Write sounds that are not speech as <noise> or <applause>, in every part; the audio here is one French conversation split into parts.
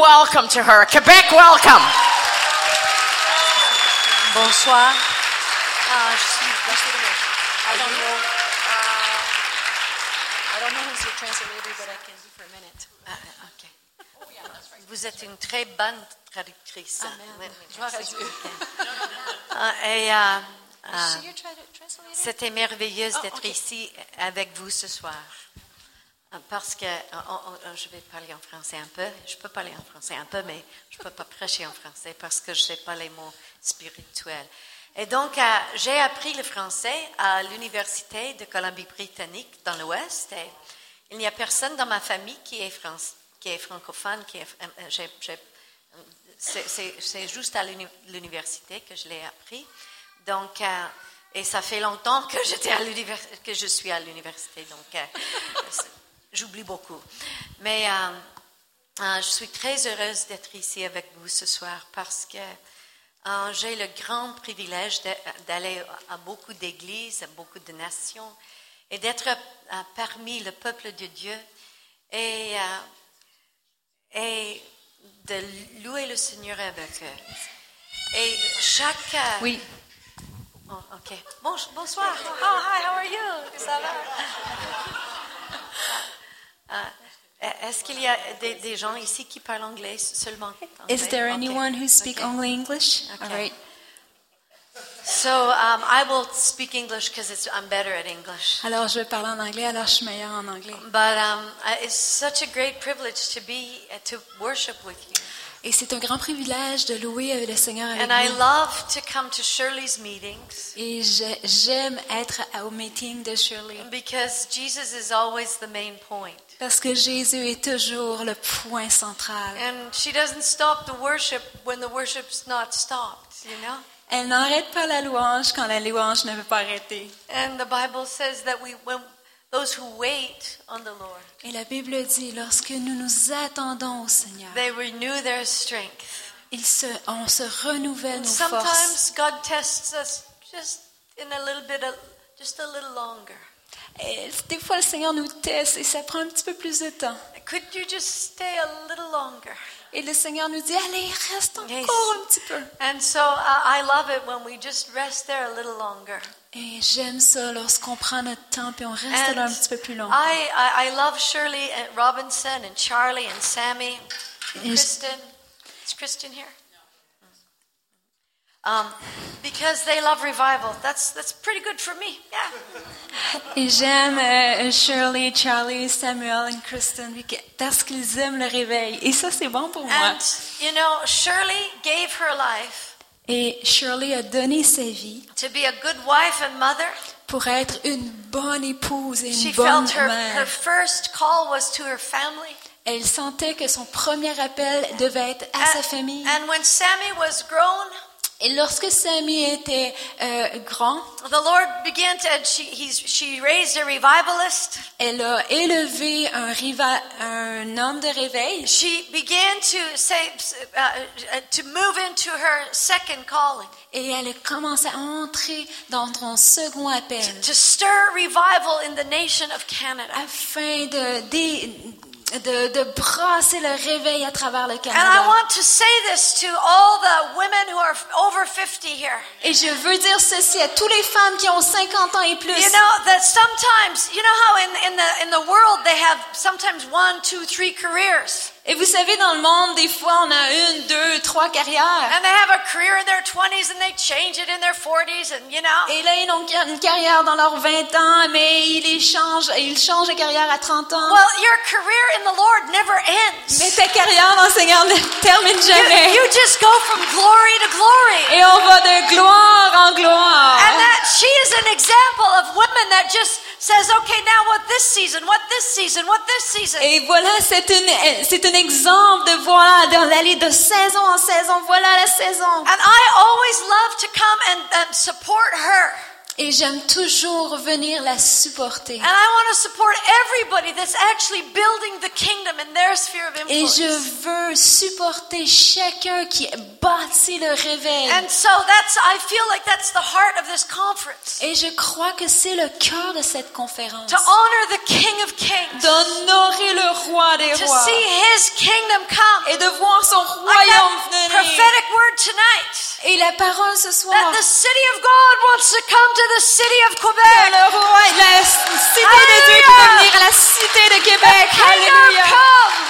welcome to her. Quebec, welcome. Bonsoir. Uh, je suis I don't know. Uh, I don't know who's your translator, but I can do for a minute. Ah, ok. Vous êtes une très bonne traductrice. Amen. Gloire à Dieu. Ah, et euh, translator? c'était merveilleux Ah, d'être ici avec vous ce soir. Parce que euh, on- on- je vais parler en français un peu. Je peux parler en français un peu, mais je ne peux pas prêcher en français parce que je ne sais pas les mots spirituels. Et donc, euh, j'ai appris le français à l'Université de Colombie-Britannique dans l'Ouest. Il n'y a personne dans ma famille qui est, France- qui est francophone. Euh, euh, c'est- juste à l'uni- l'université que je l'ai appris. Donc, et ça fait longtemps que je suis à l'université. J'oublie beaucoup. Mais euh, euh, je suis très heureuse d'être ici avec vous ce soir parce que euh, j'ai le grand privilège d'aller à beaucoup d'églises, à beaucoup de nations et d'être euh, parmi le peuple de Dieu et, euh, et de louer le Seigneur avec eux. Et chaque... euh, Oui. Oh, ok. Bon- bonsoir. Oh, hi, how are you? Ça va? Ah, Est-ce qu'il y a des, des gens ici qui parlent anglais seulement? Is anglais? there Ok. anyone who speak Ok. only English? Okay. All right. So um, I will speak English because I'm better at English. Alors, je vais parler en anglais, alors je suis meilleure en anglais. But um, it's such a great privilege to be uh, to worship with you, Et c'est un grand privilège de louer le Seigneur avec and I vous. love to come to Shirley's meetings Et j'ai- j'aime être au meeting de Shirley. because Jesus is always the main point, Parce que Jésus est toujours le point central. and she doesn't stop the worship when the worship's not stopped. You know? Elle n'arrête pas la louange quand la louange ne veut pas arrêter. And the Bible says that we, when those who wait on the Lord, Et la Bible dit, lorsque nous nous attendons au Seigneur, they renew their strength. se, on se renouvelle And nos forces. sometimes God tests us just in a little bit, of, just a little longer. Et des fois, le Seigneur nous teste et ça prend un petit peu plus de temps. Could you just stay a little longer? Et le Seigneur nous dit, allez, reste encore Yes. un petit peu. And so I I love it when we just rest there a little longer. Et j'aime ça lorsqu'on prend notre temps et on reste And là un petit peu plus long. I, I, I love Shirley and Robinson and Charlie and Sammy, and. Kristen. Is Kristen here? Um, because they love revival. That's that's pretty good for me. Yeah. Et j'aime euh, Shirley, Charlie, Samuel et Kristen parce qu'ils aiment le réveil. Et ça, c'est bon pour moi. And you know, Shirley gave her life Et Shirley a donné sa vie to be a good wife and mother. pour être une bonne épouse et She une bonne felt her, her mère. first call was to her family. Elle sentait que son premier appel devait être à sa And, famille. and when Sammy was grown, Et lorsque Sammy était euh, grand, the Lord began to, she, he's, she raised a revivalist. elle a élevé un, riva- un homme de réveil. She began to say, uh, uh, to move into her second calling, Et elle a commencé à entrer dans son second appel to stir revival in the nation of Canada. afin de, de, de, de brasser le réveil à travers le And I Canada. want to say this to all the women who are over 50 here. Et je veux dire ceci à toutes les femmes qui ont 50 ans et plus. You know that sometimes, you know how in, in the in the world they have sometimes one, two, three careers, Et vous savez, dans le monde, des fois, on a une, deux, trois carrières. and they have a career in their 20s and they change it in their 40s, and you know. Et là, ils ont une carrière dans leurs 20 ans, mais ils changent, ils changent de carrière à 30 ans. Well, your career in the Lord never ends. Mais ta carrière dans le Seigneur ne termine You, jamais. you just go from glory to glory. Et on va de gloire en gloire. And that she is an example of women that just says, okay, now what this season, what this season, what this season. Et voilà, c'est une, c'est un exemple de voir, d'aller de saison en saison. Voilà la saison. And I always love to come and, and support her. Et j'aime toujours venir la supporter. Et je veux supporter chacun qui bâtit le réveil. Et je crois que c'est le cœur de cette conférence. To honor the King of Kings. D'honorer le roi des rois. To see his kingdom come. Et de voir son royaume venir. Prophetic word tonight. Et la parole ce soir. That the city of God wants to come to the city of que Quebec. le roi, la cité de Dieu qui va Alléluia. venir à la cité de Québec. Alléluia. come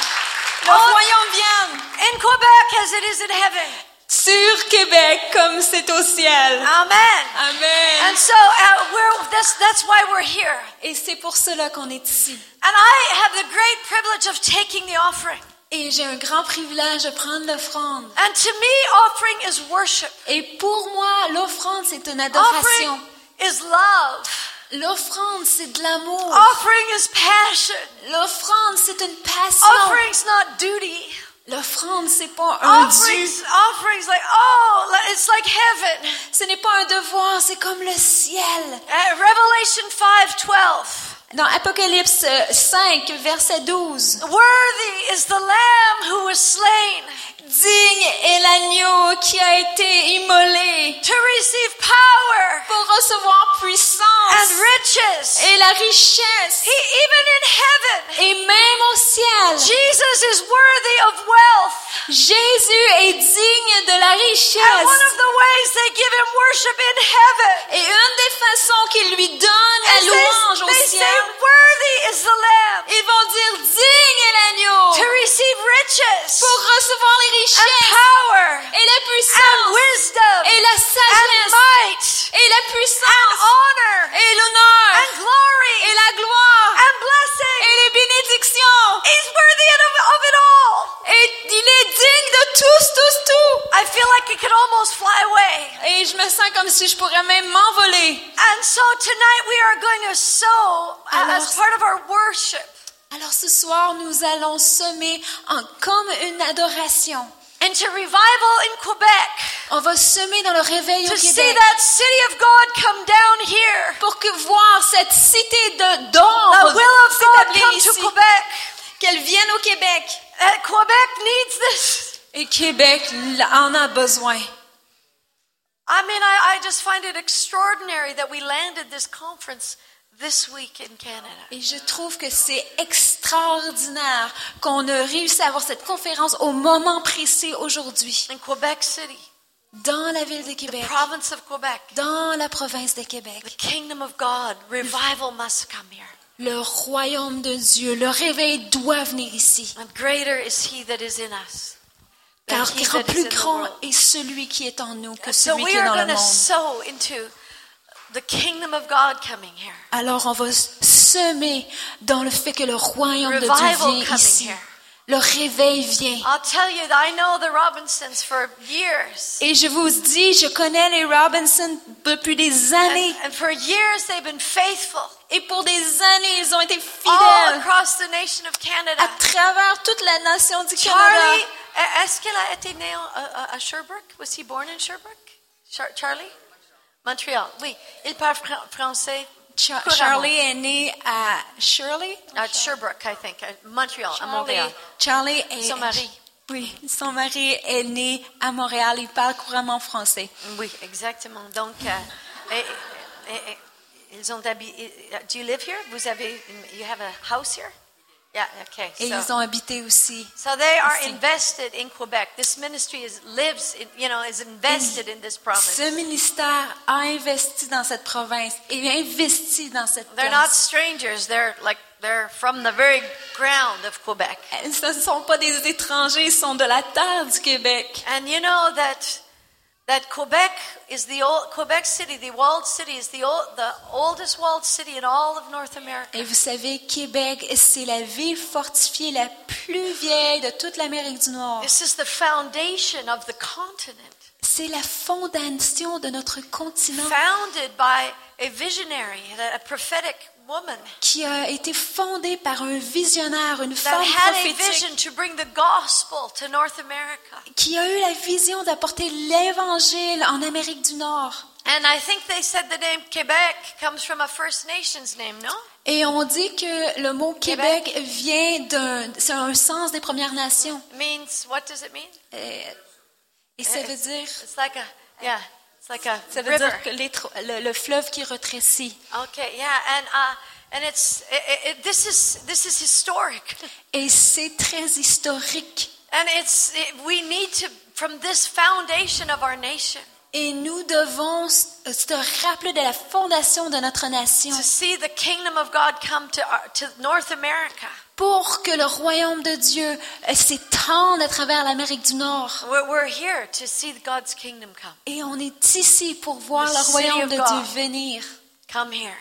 Le royaume vient in Quebec as it is in heaven. sur Québec comme c'est au ciel. Amen. Amen. And so uh, we're, that's, that's why we're here. Et c'est pour cela qu'on est ici. And I have the great privilege of taking the offering. Et j'ai un grand privilège de prendre l'offrande. And to me, offering is worship. Et pour moi, l'offrande, c'est une adoration. Offering is love. L'offrande, c'est de l'amour. Offering is passion. L'offrande, c'est une passion. Offering's not duty. L'offrande, c'est pas un dû. Offerings, offerings like, oh, it's like heaven. Ce n'est pas un devoir, c'est comme le ciel. Uh, Revelation 5:12. Dans Apocalypse 5, verset 12. Worthy is the lamb who was slain Digne est l'agneau qui a été immolé. To receive power. Pour recevoir and puissance riches. et la richesse. He even in heaven, Et même au ciel, Jesus is worthy of wealth. Jésus est digne de la And one of the ways they give him worship in heaven Et une des façons qu'il lui donne la louange they, au they say, worthy is the lamb. Ils vont dire digne est l'agneau. To receive riches pour recevoir les and power et la and wisdom et la and might et la and puissance honor et l'honneur and glory et la gloire and blessing. et les bénédictions. He's worthy of, of it all. Et il est digne de tous, tous, tous. I feel like it could almost fly away. Et je me sens comme si je pourrais même m'envoler. And so tonight we are going to sow Alors- as part of our worship Alors ce soir, nous allons semer en, comme une adoration. Into revival in Quebec On va semer dans le réveil au to see that city of God come down here. pour que voir cette cité de The d'or will of God s'établir come to ici, Quebec. qu'elle vienne au Québec. Uh, Quebec needs this. Et Québec en a besoin. I mean, I, I just find it extraordinary that we landed this conference this week in Canada. Et je trouve que c'est extraordinaire qu'on a réussi à avoir cette conférence au moment précis aujourd'hui, In Quebec City, dans la ville de Québec, province of Quebec, dans la province de Québec. the kingdom of God, revival must come here. Le royaume de Dieu, le réveil doit venir ici. And greater is he that is in us. than Car plus grand est celui qui est en nous que So celui we qui est are dans le going to monde. The kingdom of God coming here. Alors on va semer dans le fait que le royaume de Dieu vient coming ici. here. Le réveil vient. I'll tell you that I know the Robinsons for years. Et je vous dis, je connais les Robinson depuis des années. And, and for years they've been faithful Et pour des années, ils ont été all fidèles across the nation of Canada. à travers toute la nation du Charlie, Canada. est-ce qu'il a été né en- à, à- Sherbrooke? Was he born in Sherbrooke? Char- Charlie? Montréal, oui. Il parle fran- français. Charlie est né à Shirley? At Sherbrooke, I think. At Montreal, à Montréal. Charlie est, Son mari. Oui, son mari est né à Montréal. Il parle couramment français. Oui, exactement. Donc, euh, et- et- et- ils ont habité. Do you live here? Vous avez, you have a house here? Yeah, okay. Et so, ils ont habité aussi. so they are ici. invested in Quebec. This ministry is lives, in, you know, is invested in this province. Ce ministère a investi dans cette province et investi dans cette They're not place. strangers. They're like they're from the very ground of Quebec. Ce ne sont pas des étrangers, ils sont de la terre du Québec. And you know that that Quebec is the old Quebec City, the walled city, is the old, the oldest walled city in all of North America. Et vous savez, Québec, c'est la ville fortifiée la plus vieille de toute l'Amérique du Nord. This is the foundation of the continent, C'est la fondation de notre continent founded by a visionary, a, a prophetic woman qui a été fondée par un visionnaire, une femme prophétique qui a eu la vision d'apporter l'évangile en Amérique du Nord. And I think they said the name Quebec comes from a First Nations name, no? Et on dit que le mot Québec vient d'un, c'est un sens des Premières Nations. Means what does it mean? Et, et ça veut dire, It's like a yeah, it's like a ça veut river. dire que les le, le fleuve qui retrécit. Okay, yeah, and uh, and it's it, it, this is this is historic, <laughs> Et c'est très historique. and it's it, we need to from this foundation of our nation. Et nous devons s- se rappeler de la fondation de notre nation to see the kingdom of God come to, our, to North America. Pour que le royaume de Dieu euh, s'étende à travers l'Amérique du Nord. We're, here to see God's kingdom come. Et on est ici pour voir The le royaume de God. Dieu venir. Come here.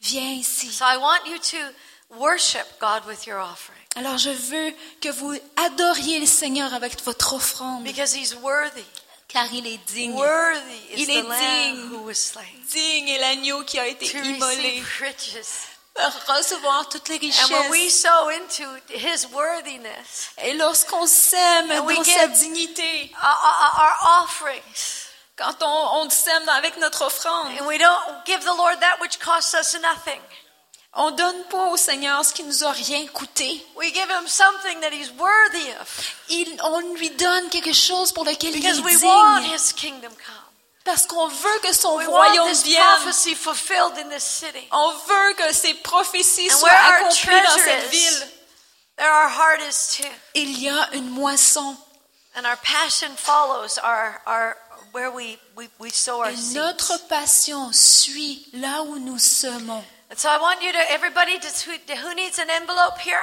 Viens ici. So I want you to worship God with your offering Alors je veux que vous adoriez le Seigneur avec votre offrande, because He's worthy. car il est digne. Worthy is Il the est Lamb digne. who was slain Digne est l'agneau qui a été immolé riches. Recevoir toutes les And when we richesses. sow into His worthiness, Et lorsqu'on sème dans sa dignité, our, our, our offerings, quand on, on sème avec notre offrande, and we don't give the Lord that which costs us nothing, on donne pas au Seigneur ce qui nous a rien coûté. we give Him something that He's worthy of Il- on lui donne quelque chose pour lequel il est we want digne. His kingdom come. Parce qu'on veut que son We royaume vienne. On veut que ces prophéties And soient accomplies dans cette ville. there our heart is too. Il y a une moisson. And our passion follows our, our where we, we, we sow our Et seeds. notre passion suit là où nous semons. And so I want you to, everybody, to, who needs an envelope here?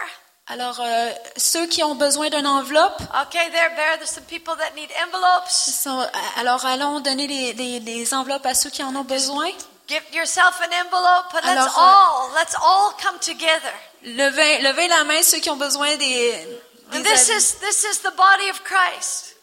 Alors, euh, ceux qui ont besoin d'une enveloppe, Okay, there, there, there's some people that need envelopes. sont- alors allons donner les, les- les enveloppes à ceux qui en ont besoin. Give yourself an envelope, and let's Alors, all, let's all come together. Levez, levez la main ceux qui ont besoin des... des And this is, this is the body of Christ.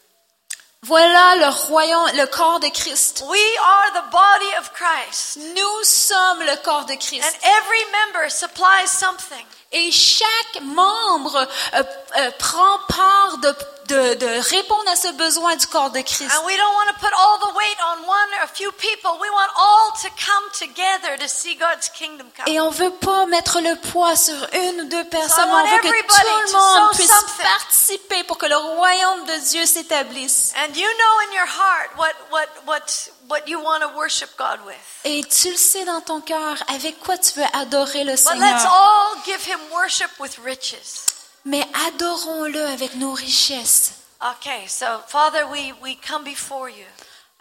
Voilà le royaume, le corps de Christ. We are the body of Christ. Nous sommes le corps de And Christ. every member supplies something. Et chaque membre euh, euh, prend part de, de, de répondre à ce besoin du corps de Christ. And we don't want to put all the weight on one or a few people. We want all to come together to see God's kingdom come. Et on veut pas mettre le poids sur une ou deux personnes. on veut que tout to le monde puisse something. participer pour que le royaume de Dieu s'établisse. And you know in your heart what, what, what, what you want to worship God with. Et tu le sais dans ton cœur avec quoi tu veux adorer le But let's Seigneur. all give him worship with riches. Mais adorons-le avec nos richesses. Okay, so Father, we, we come before you.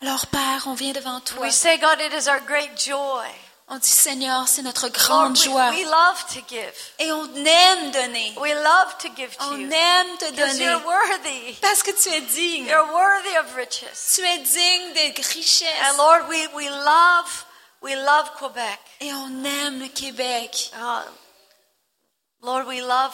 Alors Père, on vient devant toi. We say, God, it is our great joy. On dit Seigneur, c'est notre grande joie. we love to give. Et on aime donner. We love to give to On you. aime te donner. you're worthy. Parce que tu es digne. You're worthy of riches. Tu es digne des And richesses. Lord, we, we love, we love Quebec. Et on aime le Québec. Uh, Lord, we love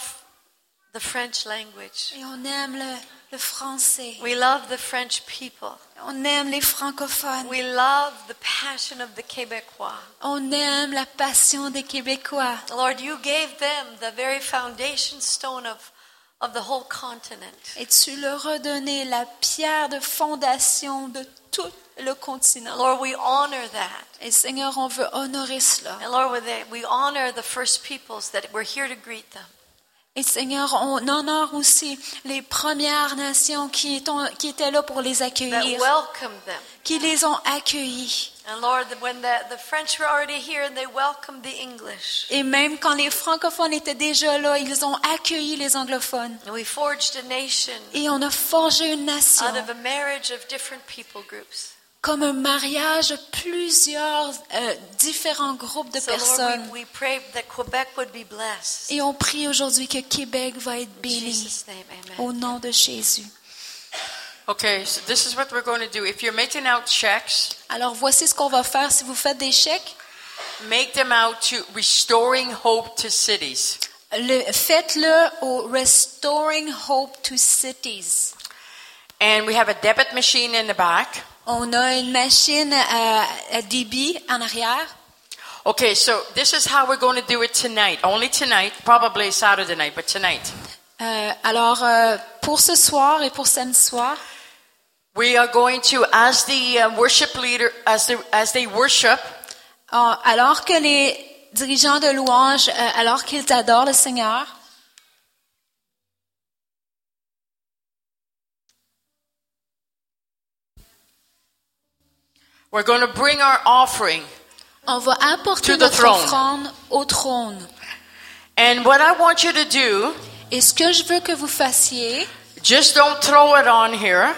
the French language. Et on aime le, le français. We love the French people. On aime les francophones. We love the passion of the Quebecois. On aime la passion des Québécois. Lord, you gave them the very foundation stone of, of the whole continent. Et tu leur as donné la pierre de fondation de tout le continent. Lord, we honor that. Et Seigneur, on veut honorer cela. And Lord, we honor the first peoples that were here to greet them. Et Seigneur, on honore aussi les Premières Nations qui, étaient là pour les accueillir, qui les ont accueillis. And Lord, when the, the French were already here and they welcomed the English. Et même quand les francophones étaient déjà là, ils ont accueilli les anglophones. And we forged a nation Et on a forgé une nation out of a marriage of different people groups. Comme un mariage de plusieurs euh, différents groupes de So Lord, personnes. we, we pray that Quebec would be blessed. Et on prie aujourd'hui que Québec va être In béni au nom de Jésus. Okay, so this is what we're going to do. If you're making out checks, Alors voici ce qu'on va faire si vous faites des chèques. make them out to Restoring Hope to Cities. Le- Faites-le au Restoring Hope to Cities. And we have a debit machine in the back. On a une machine à, à débit en arrière. Okay, so this is how we're going to do it tonight. Only tonight, probably Saturday night, but tonight. Euh, alors, euh, pour ce soir et pour samedi soir, We are going to, as the uh, worship leader, as, the, as they worship, euh, alors que les dirigeants de louange, euh, alors qu'ils adorent le Seigneur, we're going to bring our offering. on va apporter To the notre throne. offrande au trône. And what I want you to do, Et ce que je veux que vous fassiez, just don't throw it on here.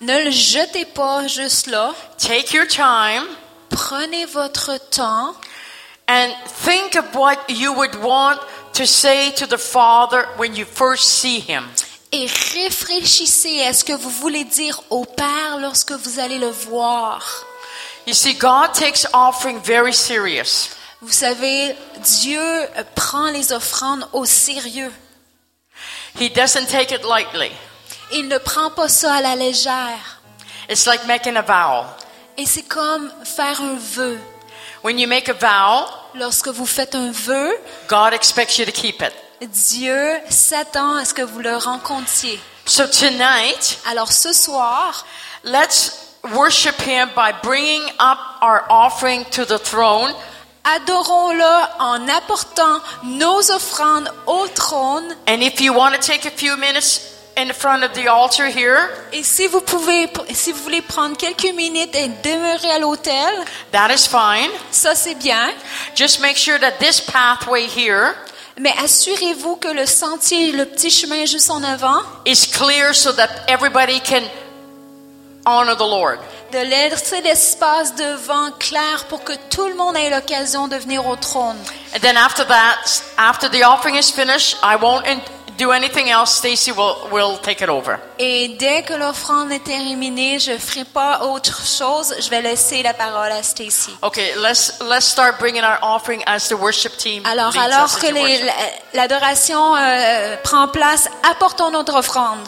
Ne le jetez pas juste là. Take your time Prenez votre temps and think of what you would want to say to the Father when you first see Him. et réfléchissez à ce que vous voulez dire au Père lorsque vous allez le voir. You see, God takes offering very serious. Vous savez, Dieu prend les offrandes au sérieux. He doesn't take it lightly. Il ne prend pas ça à la légère. It's like making a vow. Et c'est comme faire un vœu. When you make a vow, Lorsque vous faites un vœu, God expects you to keep it. Dieu s'attend à ce que vous le rencontriez. So tonight, Alors ce soir, let's worship Him by bringing up our offering to the throne. adorons-le en apportant nos offrandes au trône. And if you want to take a few minutes in front of the altar here, Et si vous pouvez, si vous voulez prendre quelques minutes et demeurer à l'hôtel, that is fine. ça c'est bien. Just make sure that this pathway here Mais assurez-vous que le sentier, le petit chemin juste en avant, is clear so that everybody can honor the Lord. de laisser l'espace devant clair pour que tout le monde ait l'occasion de venir au trône. And then after that, after the offering is finished, I won't do anything else. Stacy will, will take it over. Et dès que l'offrande est terminée, je ferai pas autre chose. Je vais laisser la parole à Stacy. Okay, let's let's start bringing our offering as the worship team. Alors, alors que l'adoration euh, prend place, apportons notre offrande.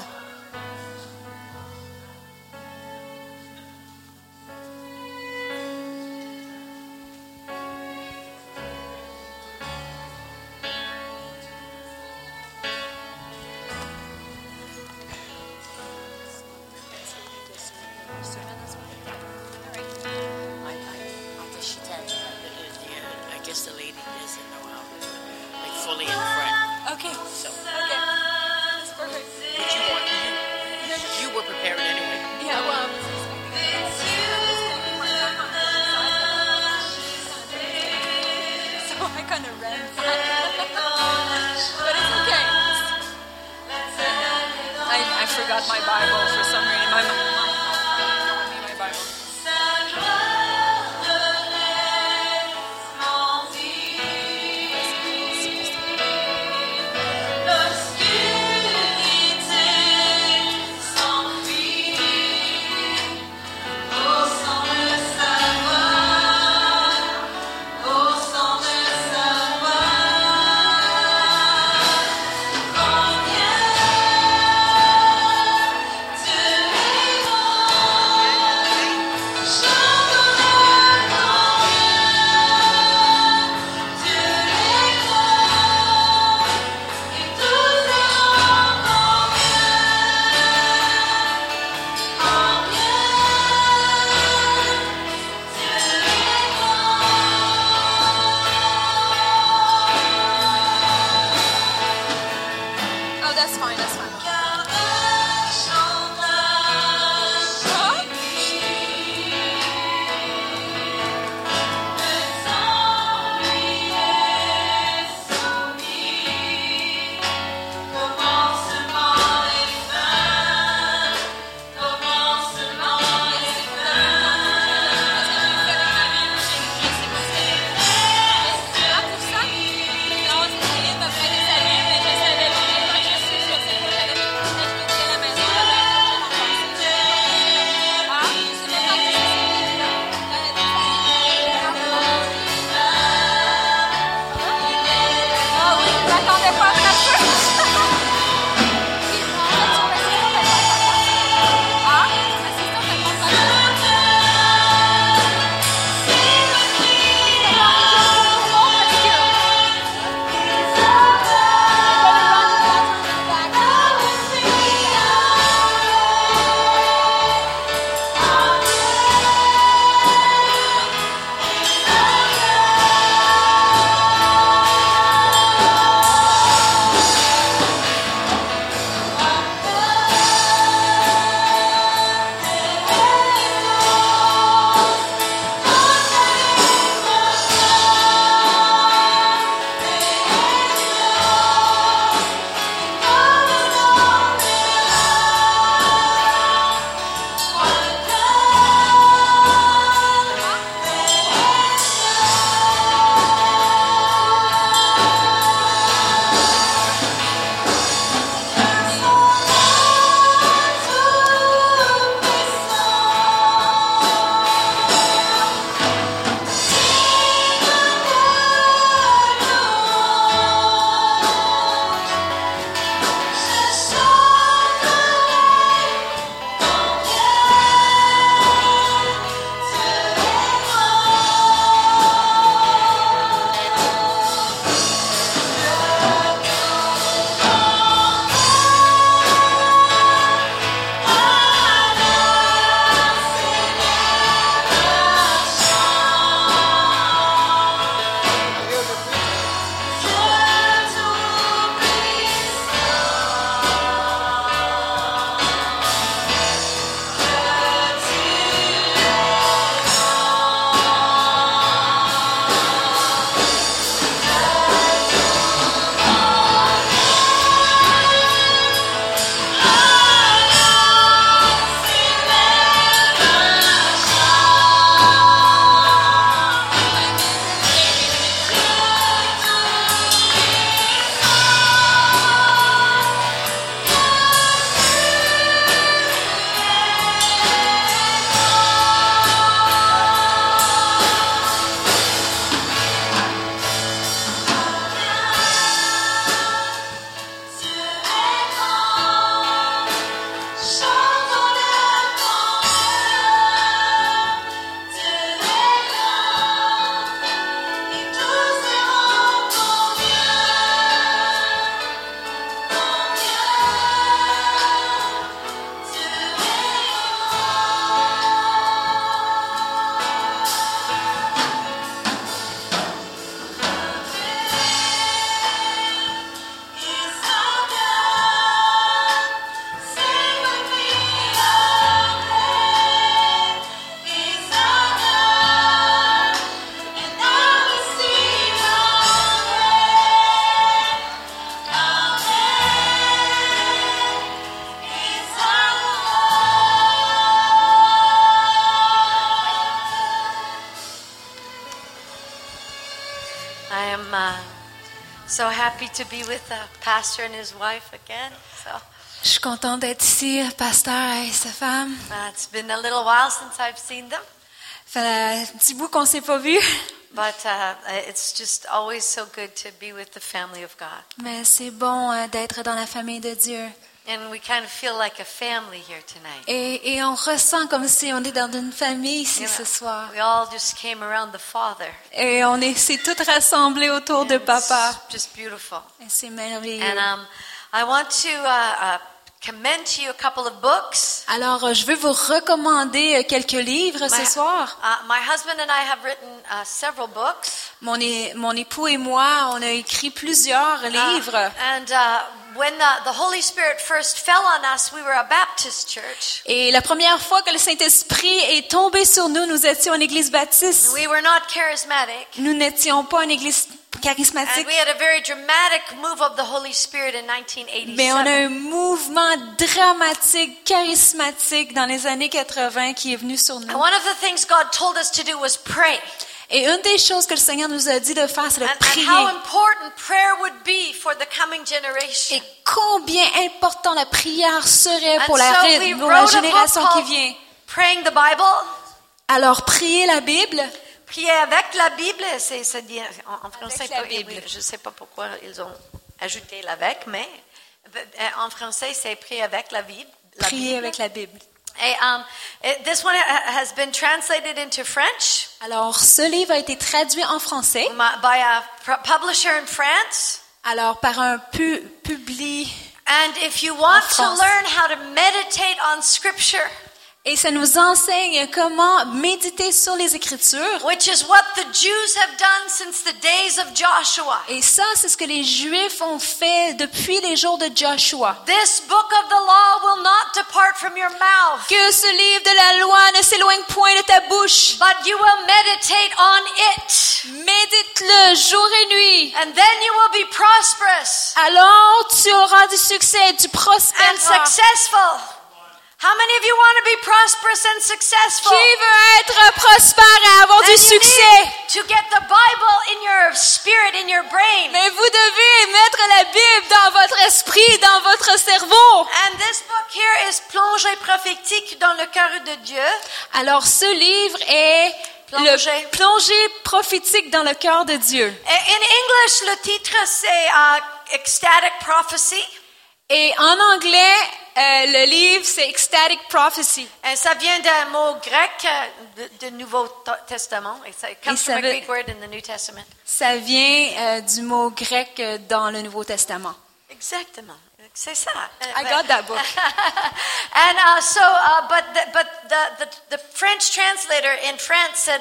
Je suis contente d'être ici, pasteur et sa femme. uh, it's been a little while since I've seen them, Ça fait un petit bout qu'on s'est pas vu, but uh, it's just always so good to be with the family of God. mais c'est bon euh, d'être dans la famille de Dieu. And we kind of feel like a family here tonight. Et, et on ressent comme si on est dans une famille ici You know, ce soir. We all just came around the Father. Et on est, c'est tout rassemblé autour de And papa. It's just beautiful. Et c'est merveilleux. And um, I want to uh, uh, commend to you a couple of books. Alors, euh, je veux vous recommander euh, quelques livres ce My- soir. Uh, my husband and I have written uh, several books. Mon, é- mon époux et moi, on a écrit plusieurs Uh, livres. and when the, the Holy Spirit first fell on us, we were a Baptist church. Et la première fois que le Saint-Esprit est tombé sur nous, nous étions une église baptiste. We were not charismatic. Nous n'étions pas une église And charismatique, we had a very dramatic move of the Holy Spirit in 1987. mais on a un mouvement dramatique, charismatique dans les années 80 qui est venu sur And nous. one of the things God told us to do was pray. Et une des choses que le Seigneur nous a dit de faire, c'est de prier. how important prayer would be for the coming generation. Et combien important la prière serait pour la, pour génération qui vient. Praying the Bible. Alors, prier la Bible, Prier avec la Bible, c'est en, en français. la pas- Bible. Je ne sais pas pourquoi ils ont ajouté l'avec, mais euh, en français, c'est prier avec la Bible. la prier Bible. avec la Bible. Et, um, it- this one has been translated into French Alors, ce livre a été traduit en français. by a publisher in France. Alors, par un pu, publi. And if you want to learn how to meditate on Scripture, Et ça nous enseigne comment méditer sur les Écritures. which is what the Jews have done since the days of Joshua, Et ça, c'est ce que les Juifs ont fait depuis les jours de Joshua. this book of the law will not depart from your mouth. Que ce livre de la loi ne s'éloigne point de ta bouche. But you will meditate on it. Médite-le jour et nuit. And then you will be prosperous Alors tu auras du succès, tu and successful. How many of you want to be prosperous and successful? Qui veut être prospère et avoir Then du succès? to get the Bible in your spirit, in your brain. Mais vous devez mettre la Bible dans votre esprit, dans votre cerveau. And this book here is plongée prophétique dans le cœur de Dieu. Alors ce livre est Plongée. le plongée prophétique dans le cœur de Dieu. In English, le titre c'est uh, Ecstatic Prophecy. Et en anglais, le livre c'est Ecstatic Prophecy. Et ça vient d'un mot grec euh, de Nouveau Testament. Ça vient euh, du mot grec euh, dans le Nouveau Testament. Exactement. C'est ça. I got that book. <laughs> and uh, so, uh, but the, but the, the the French translator in France said,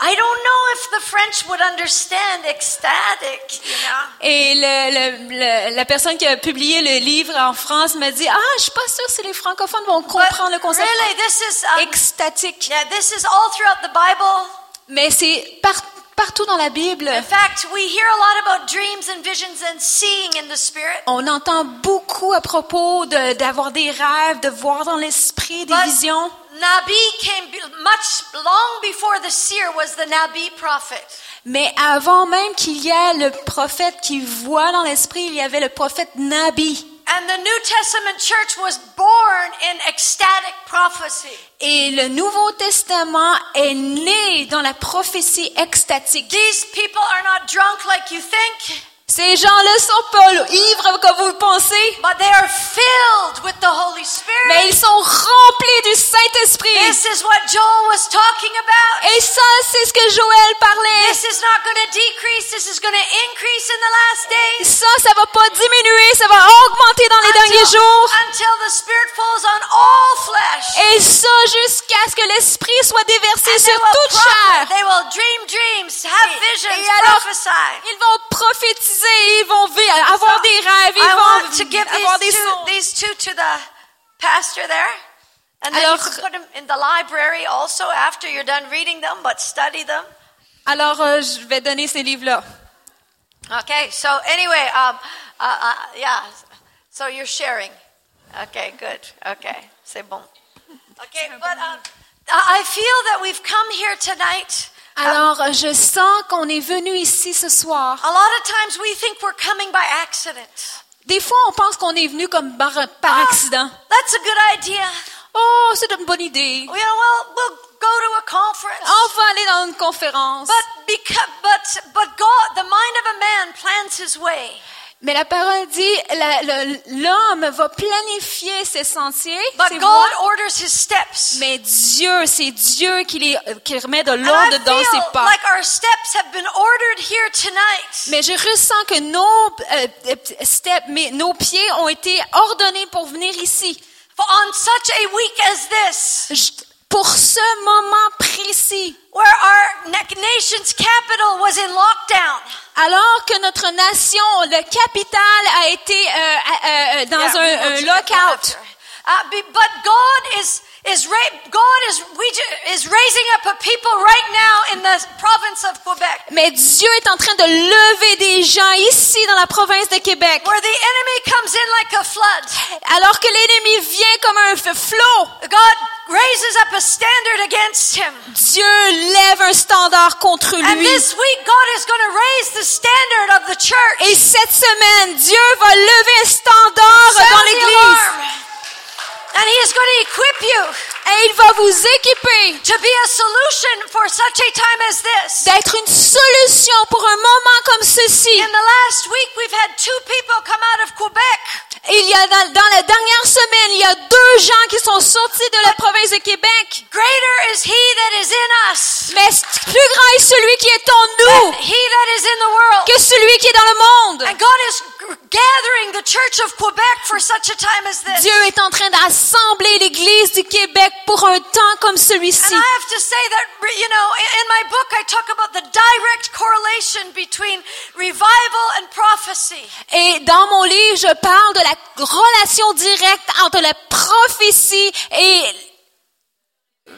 "I don't know if the French would understand ecstatic." You know. Et le, le- le- la personne qui a publié le livre en France me dit Ah, je suis pas sûre si les francophones vont But comprendre le concept really, this is um, extatique. yeah, this is all throughout the Bible. Mais c'est par- partout dans la Bible. In fact, we hear a lot about dreams and visions and seeing in the spirit. On entend beaucoup à propos de- d'avoir des rêves, de voir dans l'esprit des But visions. Nabi came much long before the seer was the Nabi prophet. Mais avant même qu'il y ait le prophète qui voit dans l'esprit, il y avait le prophète Nabi. And the New Testament church was born in ecstatic prophecy. Et le Nouveau Testament est né dans la prophétie extatique. These people are not drunk like you think, Ces gens-là sont pas ivres comme vous le pensez, but they are filled with the Holy Spirit. mais ils sont remplis du Saint-Esprit. This is what Joel was talking about. Et ça, c'est ce que Joël parlait. This is not going to decrease, this is going to increase in the last days. Ça, ça va pas diminuer, ça va augmenter dans les derniers Until, jours. until the Spirit falls on all flesh. Et ça, jusqu'à ce que l'Esprit soit déversé And sur will toute chair. They will dream dreams, have Et- visions, et alors, prophesy. Ils vont prophétiser, ils vont vi- avoir des rêves, I ils want to give vont avoir des these two, these two to the pastor there. And then you can put them in the library also after you're done reading them, but study them. Alors, euh, je vais donner ces livres-là. Okay, so anyway, um, uh, uh, yeah, so you're sharing. Okay, good. Okay, c'est bon. <laughs> Okay, but um, I feel that we've come here tonight Alors, je sens qu'on est venu ici ce soir. A lot of times we think we're coming by accident. Des fois, on pense qu'on est venu comme par, par accident. That's a good idea. Oh, c'est une bonne idée. Well, we'll go to a conference. On va aller dans une conférence. But because, but but God, the mind of a man plans his way. Mais la parole dit, l'homme va planifier ses sentiers, But ses God voies, orders his steps. mais Dieu, c'est Dieu qui, les, qui remet de l'ordre dans ses pas. like our steps have been ordered here tonight. Mais je ressens que nos euh, euh, steps, mais nos pieds ont été ordonnés pour venir ici. For on such a week as this, Pour ce moment précis, where our na- nation's capital was in lockdown. alors que notre nation, le capital, a été euh, euh, euh, dans Yeah, un, lockout. Uh, but God is is ra- God is we ju- is raising up a people right now in the province of Quebec, Mais Dieu est en train de lever des gens ici dans la province de Québec. where the enemy comes in like a flood. Alors que l'ennemi vient comme un flot, God raises up a standard against him. Dieu lève un standard contre And lui. this week, God is going to raise the standard of the church. Et cette semaine, Dieu va lever un standard Sound dans l'église. And He is going to equip you Et il va vous équiper to be a solution for such a time as this. d'être une solution pour un moment comme ceci. In the last week, we've had two people come out of Quebec. Et il y a dans, dans la dernière semaine, il y a deux gens qui sont sortis de la province de Québec. Greater is He that is in us Mais plus grand est celui qui est en nous He that is in the world. que celui qui est dans le monde. And God is g- gathering the church of Quebec for such a time as this. Dieu est en train d'assembler l'Église du Québec pour un temps comme celui-ci. You know, in in my book, I talk about the direct correlation between revival and prophecy. Et dans mon livre, je parle de la relation directe entre la prophétie et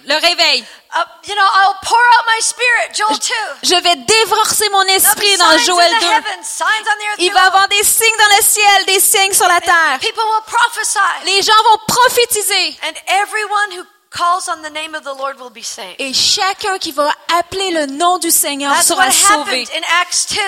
le réveil. Uh, you know, I'll pour out my spirit, Joel 2. Je vais déverser mon esprit dans Joël in the 2. heavens, signs on the earth. Il va y avoir des signes dans le ciel, des signes sur la terre. People will prophesy. Les gens vont prophétiser. And everyone who calls on the name of the Lord will be saved. Et chacun qui va appeler le nom du Seigneur That's sera what sauvé. happened in Acts 2.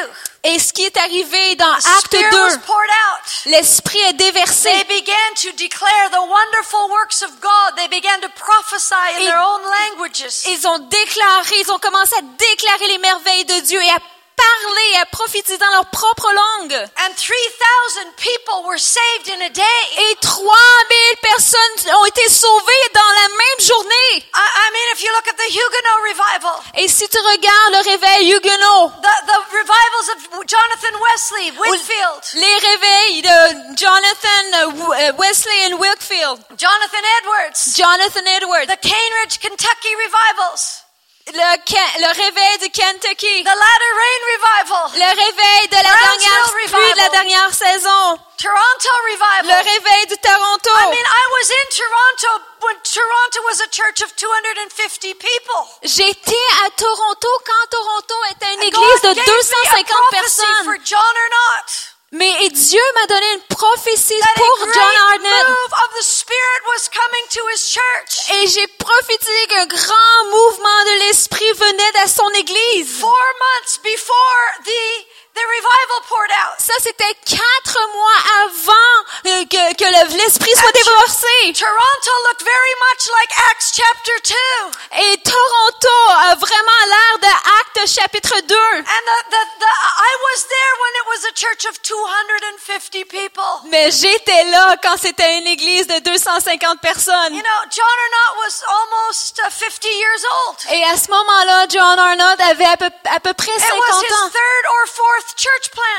Et ce qui est arrivé dans The Acte Spirit was 2, poured out. l'Esprit est They déversé. began to declare the wonderful works of God. They began to prophesy in Et- their own languages. Ils ont déclaré, ils ont commencé à déclarer les merveilles de Dieu et à parler, à prophétiser dans leur propre langue. And 3,000 people were saved in a day. Et 3000 personnes ont été sauvées dans la même journée. I, I mean, if you look at the Huguenot revival, Et si tu regardes le réveil Huguenot, the, the revivals of Jonathan Wesley, Whitfield, les réveils de Jonathan euh, euh, Wesley et Wilkfield, Jonathan Edwards, Jonathan Edwards, the Cane Ridge, Kentucky revivals, le, le réveil du Kentucky, the Latter Rain revival, le réveil de la dernière pluie de la dernière saison, Toronto le revival. réveil du Toronto. I mean, I was in Toronto when Toronto was a church of 250 people. J'étais à Toronto quand Toronto était une église de gave me a 250 prophecy personnes. for John Arnott. Mais et Dieu m'a donné une prophétie That pour a John Arnett. move of the Spirit was coming to his church. Et j'ai prophétisé qu'un grand mouvement de l'esprit venait à son église. Four months before the the revival poured out. Ça, c'était quatre mois avant euh, que, que le- l'esprit soit déversé. Toronto looked very much like Acts chapter 2. Et Toronto a vraiment l'air de Actes chapitre 2. And the, the, the, I was there when it was a church of 250 people. Mais j'étais là quand c'était une église de 250 personnes. You know, John Arnott was almost uh, 50 years old. Et à ce moment-là, John Arnott avait à peu, à peu près It 50 was his ans. third or fourth.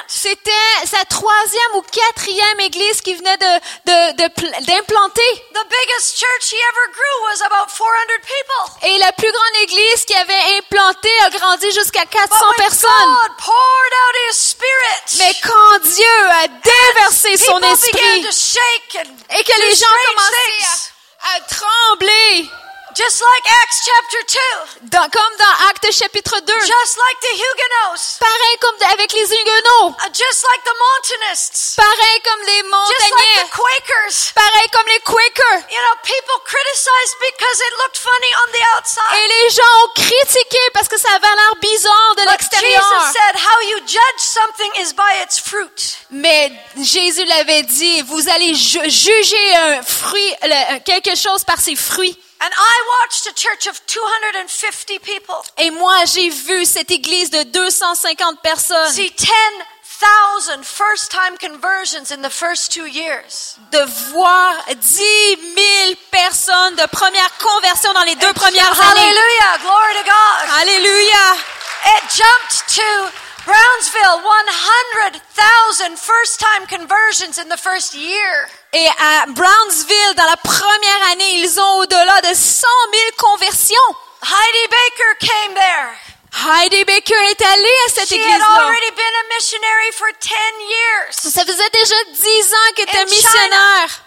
C'était sa troisième ou quatrième église qui venait de, de, de pl- d'implanter. The biggest church he ever grew was about 400 people. Et la plus grande église qui avait implanté a grandi jusqu'à 400 But when personnes. God poured out his spirit, Mais quand Dieu a déversé son esprit et que les gens commençaient à trembler, Just like Acts chapter 2. Dans- comme dans Actes chapitre 2. Just like the Huguenots. Pareil comme de- avec les Huguenots. Uh, just like the Montanists. Pareil comme les Just like montagnais. the Quakers. Pareil comme les Quakers. You know, people criticized because it looked funny on the outside. Et les gens ont critiqué parce que ça avait l'air bizarre de l'extérieur. Jesus said, how you judge something is by its fruit. Mais Jésus l'avait dit, vous allez ju- juger un fruit, le- quelque chose par ses fruits. And I watched a church of 250 people Et moi, j'ai vu cette église de 250 personnes see 10,000 first time conversions in the first two years. de voir 10 000 personnes de première conversion dans les deux premières années. Hallelujah. Glory to God. Alléluia! It jumped to Brownsville, 100,000 first time conversions in the first year. Et à Brownsville, dans la première année, ils ont au-delà de 100 000 conversions. Heidi Baker came there. Heidi Baker est allée à cette église-là. already been a missionary for 10 years Ça faisait déjà 10 ans qu'elle était missionnaire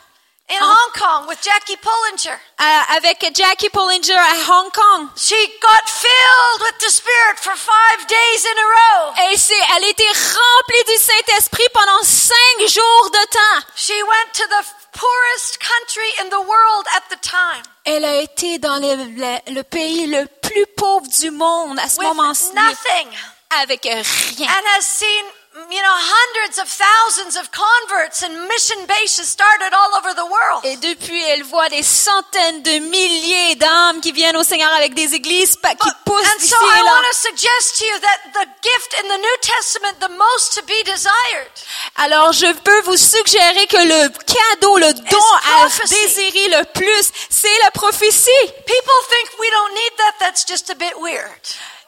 in Hong Kong with Jackie Pullinger. à- avec Jackie Pullinger à Hong Kong. She got filled with the Spirit for five days in a row. Elle, s'est- elle été remplie du Saint-Esprit pendant cinq jours de temps. She went to the poorest country in the world at the time Elle a été dans le, le- le pays le plus pauvre du monde à ce moment-ci, nothing avec rien. and has seen, you know, hundreds of thousands of converts and mission bases started all over the world. Et depuis, elle voit des centaines de milliers d'âmes qui viennent au Seigneur avec des églises qui poussent And d'ici so I et là. want to suggest to you that the gift in the New Testament, the most to be desired, Alors, je peux vous suggérer que le cadeau, le don à désirer le plus, c'est la prophétie. people think we don't need that. That's just a bit weird.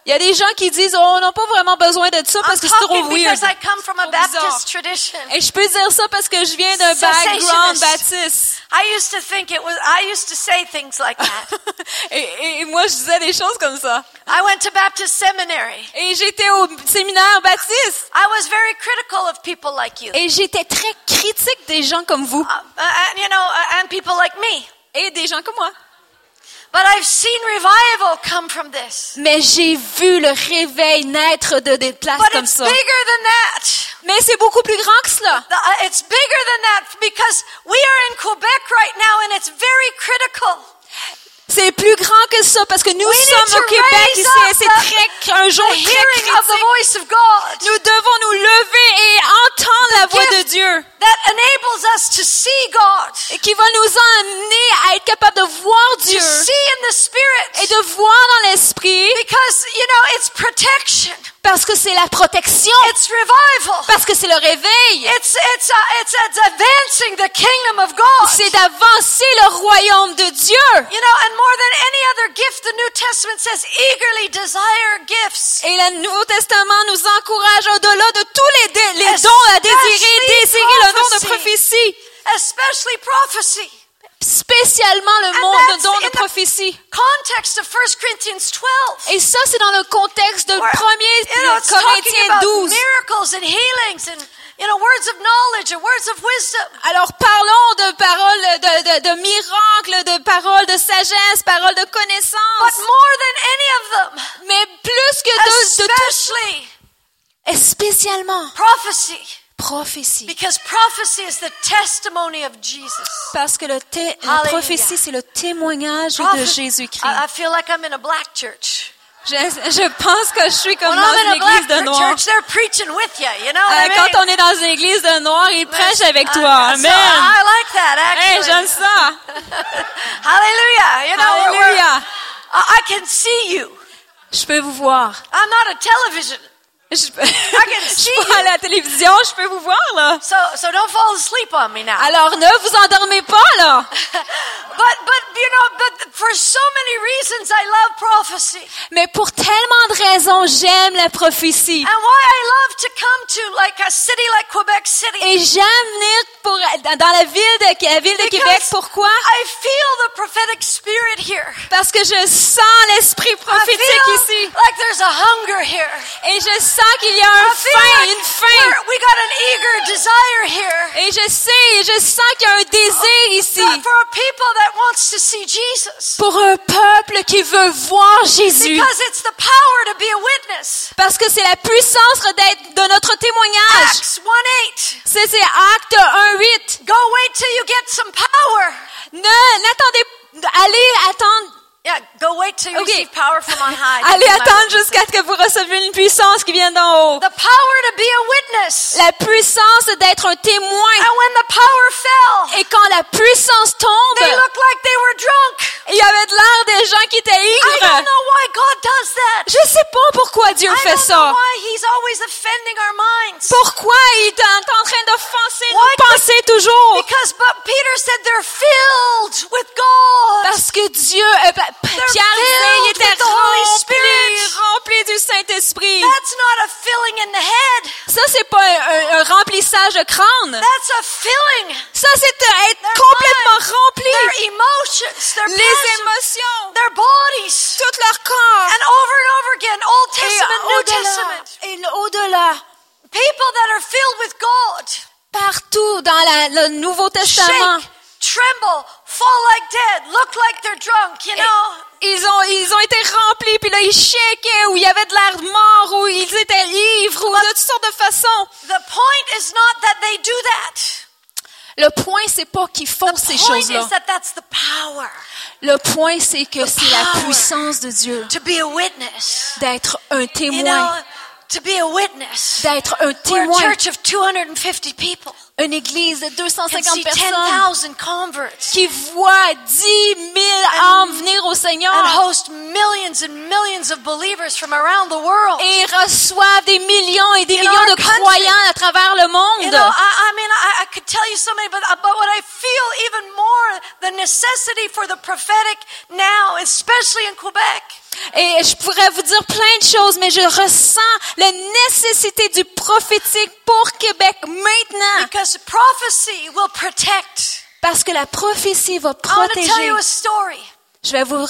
Il y a des gens qui disent, oh, on n'a pas vraiment besoin de ça parce I'm que c'est trop weird. because I come from a Trop bizarre. Baptist tradition. Et je peux dire ça parce que je viens d'un background baptiste. I used to think it was, I used to say things like that. <laughs> et, et moi, je disais des choses comme ça. I went to Baptist seminary. Et j'étais au séminaire baptiste. I was very critical of people like you. Et j'étais très critique des gens comme vous. Uh, and, you know, uh, and people like me. Et des gens comme moi. But I've seen revival come from this. Mais j'ai vu le réveil naître de des places But comme it's ça. bigger than that. Mais c'est beaucoup plus grand que cela. The- uh, It's bigger than that because we are in Quebec right now and it's very critical. C'est plus grand que ça parce que nous We sommes au Québec et c'est un jour très critique. Nous devons nous lever et entendre la voix de Dieu that enables us to see God, et qui va nous emmener à être capable de voir Dieu to see in the Spirit. et de voir dans l'esprit Because, you know, it's protection. Parce que c'est la protection, It's revival. parce que c'est le réveil. It's, it's, uh, it's, advancing the kingdom of God. C'est d'avancer le royaume de Dieu. You know, and more than any other gift, the New Testament says eagerly desire gifts. Et le Nouveau Testament nous encourage au-delà de tous les, dé- les dons à désirer, désirer le don de prophétie. Especially prophecy. Spécialement le monde de the- prophétie. Context of 1 Corinthians 12. Et ça, c'est dans le contexte de where, 1er you know, it's talking Corinthiens about 12. miracles and healings and, you know, words of knowledge and words of wisdom. Alors parlons de paroles de, de, de miracles, de paroles de sagesse, paroles de But connaissance. more than any of them, Mais plus que de, de tout, especially et spécialement prophecy. Prophétie. Because prophecy is the testimony of Jesus. Parce que le la Hallelujah. prophétie, c'est le témoignage de Jésus-Christ. I, I feel like I'm in a black church. Je, je pense que je suis comme When dans une église de noir. church, they're preaching with you, you know Euh, what I mean? quand on est dans une église de noir, ils prêchent avec toi. Amen. I like that, Hey, j'aime ça. <laughs> Hallelujah. You know. I I can see you. Je peux vous voir. I'm not a television. Je peux, <laughs> je peux à la télévision, je peux vous voir là. So, so don't fall asleep on me now. Alors ne vous endormez pas là. <laughs> but, but, you know, but for so many reasons I love prophecy. Mais pour tellement de raisons, j'aime la prophétie. And why I love to come to like a city like Quebec City. Et j'aime venir pour, dans la ville de, la ville de Because Québec. Pourquoi? I feel the prophetic spirit here. Parce que je sens l'esprit I prophétique feel ici. like there's a hunger here. Et je sens qu'il y a un I feel faim, like une faim. we're- we got an eager desire here. Et je sais, je sens qu'il y a un désir ici. For for a people that wants to see Jesus. Pour un peuple qui veut voir Jésus. Because it's the power to be a witness. Parce que c'est la puissance d'être de notre témoignage. Acts 1-8. C'est c'est Acte 1.8. Go wait till you get some power. Ne, n'attendez, allez attendre, Yeah, go wait till you Okay. receive power from on high. <laughs> allez attendre jusqu'à ce que vous receviez une puissance qui vient d'en haut. The power to be a witness. La puissance d'être un témoin. And when the power fell, Et quand la puissance tombe, they looked like they were drunk. il y avait de l'air des gens qui étaient I don't ivres. know why God does that. Je sais pas pourquoi Dieu I fait don't know ça. why He's always offending our minds. Pourquoi il est en train d'offenser nos pensées toujours? Because but Peter said they're filled with God. Parce que Dieu, euh, disait, il était rempli, rempli du Saint-Esprit. That's not a filling in the head. Ça, c'est pas un, remplissage de crâne. That's a filling. Ça, c'est être Their complètement mind, rempli. Their emotions, their Les passions, émotions, their bodies. tout leur corps. And over and over again, Old Et Testament, New au-delà, Testament. et au-delà, People that are filled with God. partout dans la- le Nouveau Testament, Shake, tremble, fall like dead, look like they're drunk, you know? ils ont, ils ont été remplis, puis là, ils shakaient, ou il y avait de l'air mort, ou ils étaient ivres, ou de toutes sortes de façons. The point is not that they do that. Le point, c'est pas qu'ils font The ces point choses-là. is that that's the power Le point, c'est que c'est la puissance de Dieu to be a witness. d'être un You témoin, know, to be a witness. d'être un témoin. Church of 250 people. Une église de And 250 see personnes 10,000 converts? qui voit 10 000 âmes venir au Seigneur host millions and millions of believers from around the world. et reçoivent des millions et des In millions de croyants à travers le monde. Et je pourrais vous dire plein de choses, mais je ressens la nécessité du prophétique pour Québec maintenant. because prophecy will protect. Parce que la prophétie va to tell protéger. you a story. Je vais vous,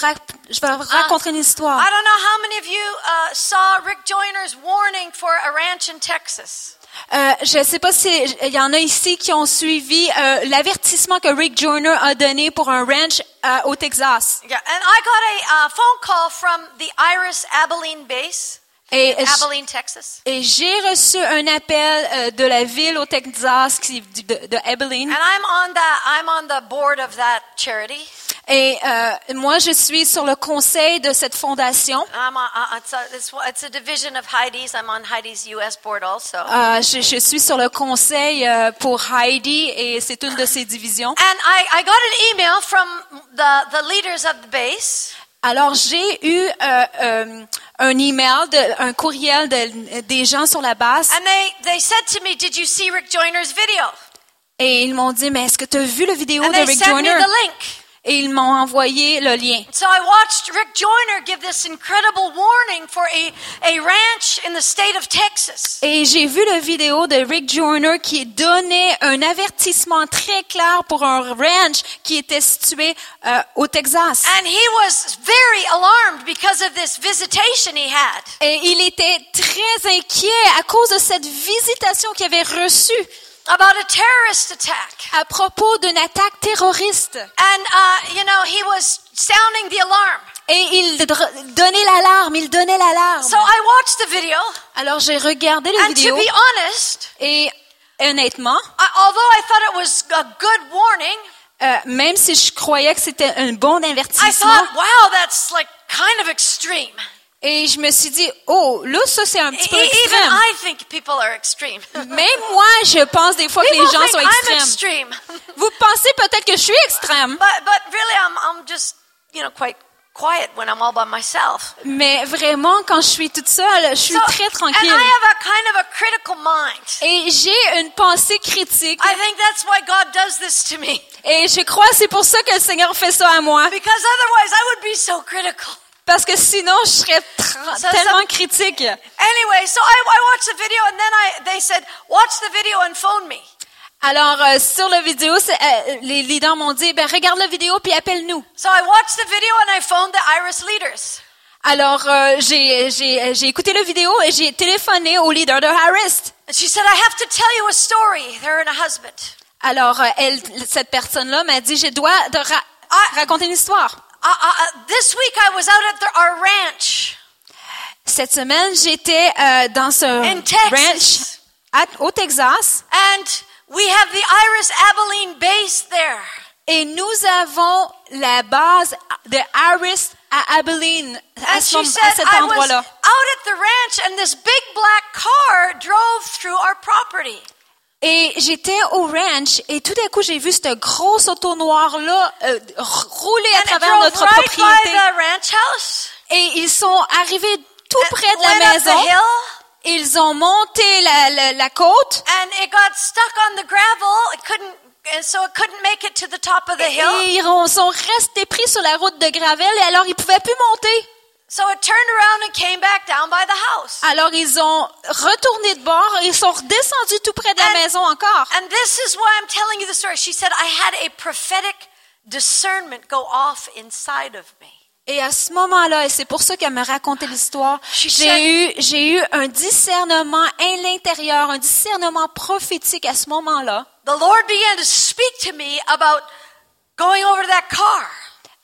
je vais vous raconter une histoire. I don't know how many of you uh, saw Rick Joyner's warning for a ranch in Texas. Euh, je ne sais pas si il y en a ici qui ont suivi euh, l'avertissement que Rick Joyner a donné pour un ranch euh, au Texas. Yeah, and I got a uh, phone call from the Iris Abilene base, Et, Abilene, Texas. et j'ai reçu un appel euh, de la ville au Texas, qui, de, de Abilene. And I'm on the I'm on the board of that charity. Et euh, moi, je suis sur le conseil de cette fondation. I'm on, uh, it's, a, it's, it's a division of Heidi's. I'm on Heidi's U.S. board also. Euh, je, suis sur le conseil euh, pour Heidi et c'est une de ses divisions. And I, I got an email from the, the leaders of the base. Alors, j'ai eu euh, euh, un email, de, un courriel de, des gens sur la base And they, they said to me, Did you see Rick Joyner's video? et ils m'ont dit, mais est-ce que tu as vu le vidéo And de Rick Joyner? Et ils m'ont envoyé le lien. So I watched Rick Joyner give this incredible warning for a, a ranch in the state of Texas. Et j'ai vu la vidéo de Rick Joyner qui donnait un avertissement très clair pour un ranch qui était situé euh, au Texas. And he was very alarmed because of this visitation he had. Et il était très inquiet à cause de cette visitation qu'il avait reçue about a terrorist attack. à propos d'une attaque terroriste. And, uh, you know, he was sounding the alarm. Et il donnait l'alarme, il donnait l'alarme. So I watched the video, Alors j'ai regardé la and to vidéo be honest, et honnêtement, I, although I thought it was a good warning, euh, même si je croyais que c'était un bon I avertissement, thought, wow, that's like kind of extreme. Et je me suis dit, oh, là, ça c'est un petit peu E- extrême. I think people are extreme. <laughs> Même moi, je pense des fois que les gens sont I'm extrêmes. extreme. <laughs> Vous pensez peut-être que je suis extrême, But, but really, I'm, I'm just, you know, quite quiet when I'm all by myself. mais vraiment, quand je suis toute seule, je suis So- très and tranquille. I have a kind of a critical mind. Et j'ai une pensée critique. I think that's why God does this to me. Et je crois que c'est pour ça que le Seigneur fait ça à moi. Because otherwise I would be so critical. Parce que sinon, je serais ça- tellement critique. Anyway, so I, I watched the video and then I, they said, watch the video and phone me. Alors, euh, sur la vidéo, euh, les leaders m'ont dit, ben, regarde la vidéo puis appelle-nous. So I watched the video and I phoned the Iris leaders. Alors, euh, j'ai, j'ai écouté la vidéo et j'ai téléphoné au leader de Harris. And she said, I have to tell you a story. They're in a husband. Alors, euh, elle, cette personne-là m'a dit, je dois de ra- raconter une histoire. Uh, this week I was out at the, our ranch. Cette semaine, j'étais euh, dans ce In Texas. ranch à- au Texas And we have the Iris Abilene base there. et nous avons la base de Iris à Abilene à, ce she moment- said, à cet I was endroit-là. out at the ranch and this big black car drove through our property. Et j'étais au ranch et tout d'un coup j'ai vu cette grosse auto noire là euh, rouler à travers notre right propriété the ranch house. et ils sont arrivés tout and près de la maison. Ils ont monté la, la, la côte And it got stuck on the gravel. It couldn't, and so it couldn't make it to the top of the hill. et ils ont- sont restés pris sur la route de gravel et alors ils pouvaient plus monter. So it turned around and came back down by the house. Alors ils ont retourné de bord et ils sont redescendus tout près de la And- maison encore. And this is why I'm telling you the story. She said, I had a prophetic discernment go off inside of me. Et à ce moment-là, et c'est pour ça qu'elle me racontait l'histoire, j'ai eu, j'ai eu un discernement à l'intérieur, un discernement prophétique à ce moment-là. The Lord began to speak to me about going over to that car.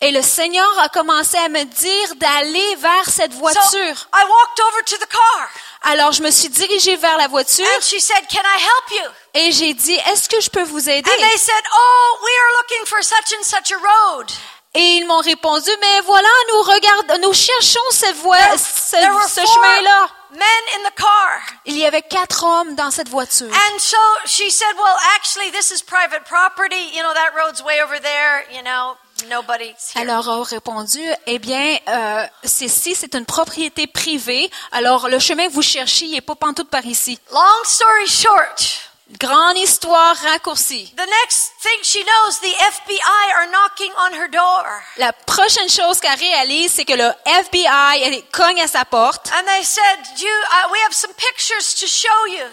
Et le Seigneur a commencé à me dire d'aller vers cette So voiture. I walked over to the car. Alors je me suis dirigée vers la voiture And she said, Can I help you? et j'ai dit, est-ce que je peux vous aider? And they said, Oh, we are looking for such and such a road. Et ils m'ont répondu, mais voilà, nous regardons, nous cherchons cette voie, There, ce, ce chemin-là. men in the car. Il y avait quatre hommes dans cette voiture. And so she said, Well, actually, this is private property. You know, that road's way over there. You know, here. Alors, a répondu, eh bien, euh, ceci, c'est une propriété privée. Alors, le chemin que vous cherchez, il n'est pas pantoute par ici. Long story short, Grande histoire raccourcie. the next thing she knows, the FBI are knocking on her door. La prochaine chose qu'elle réalise, c'est que le FBI elle cogne à sa porte And they said, you, uh, We have some pictures to show you.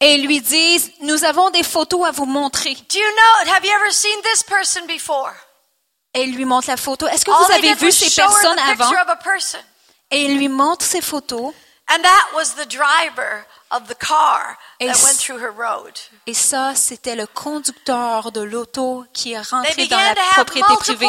et lui disent, nous avons des photos à vous montrer. Et il lui montre la photo. Est-ce que All vous avez vu ces personnes avant? person. Et il lui montre ces photos. And that was the driver of the car Et that c- went through her road. Et ça, c'était le conducteur de l'auto qui est rentré dans la propriété privée.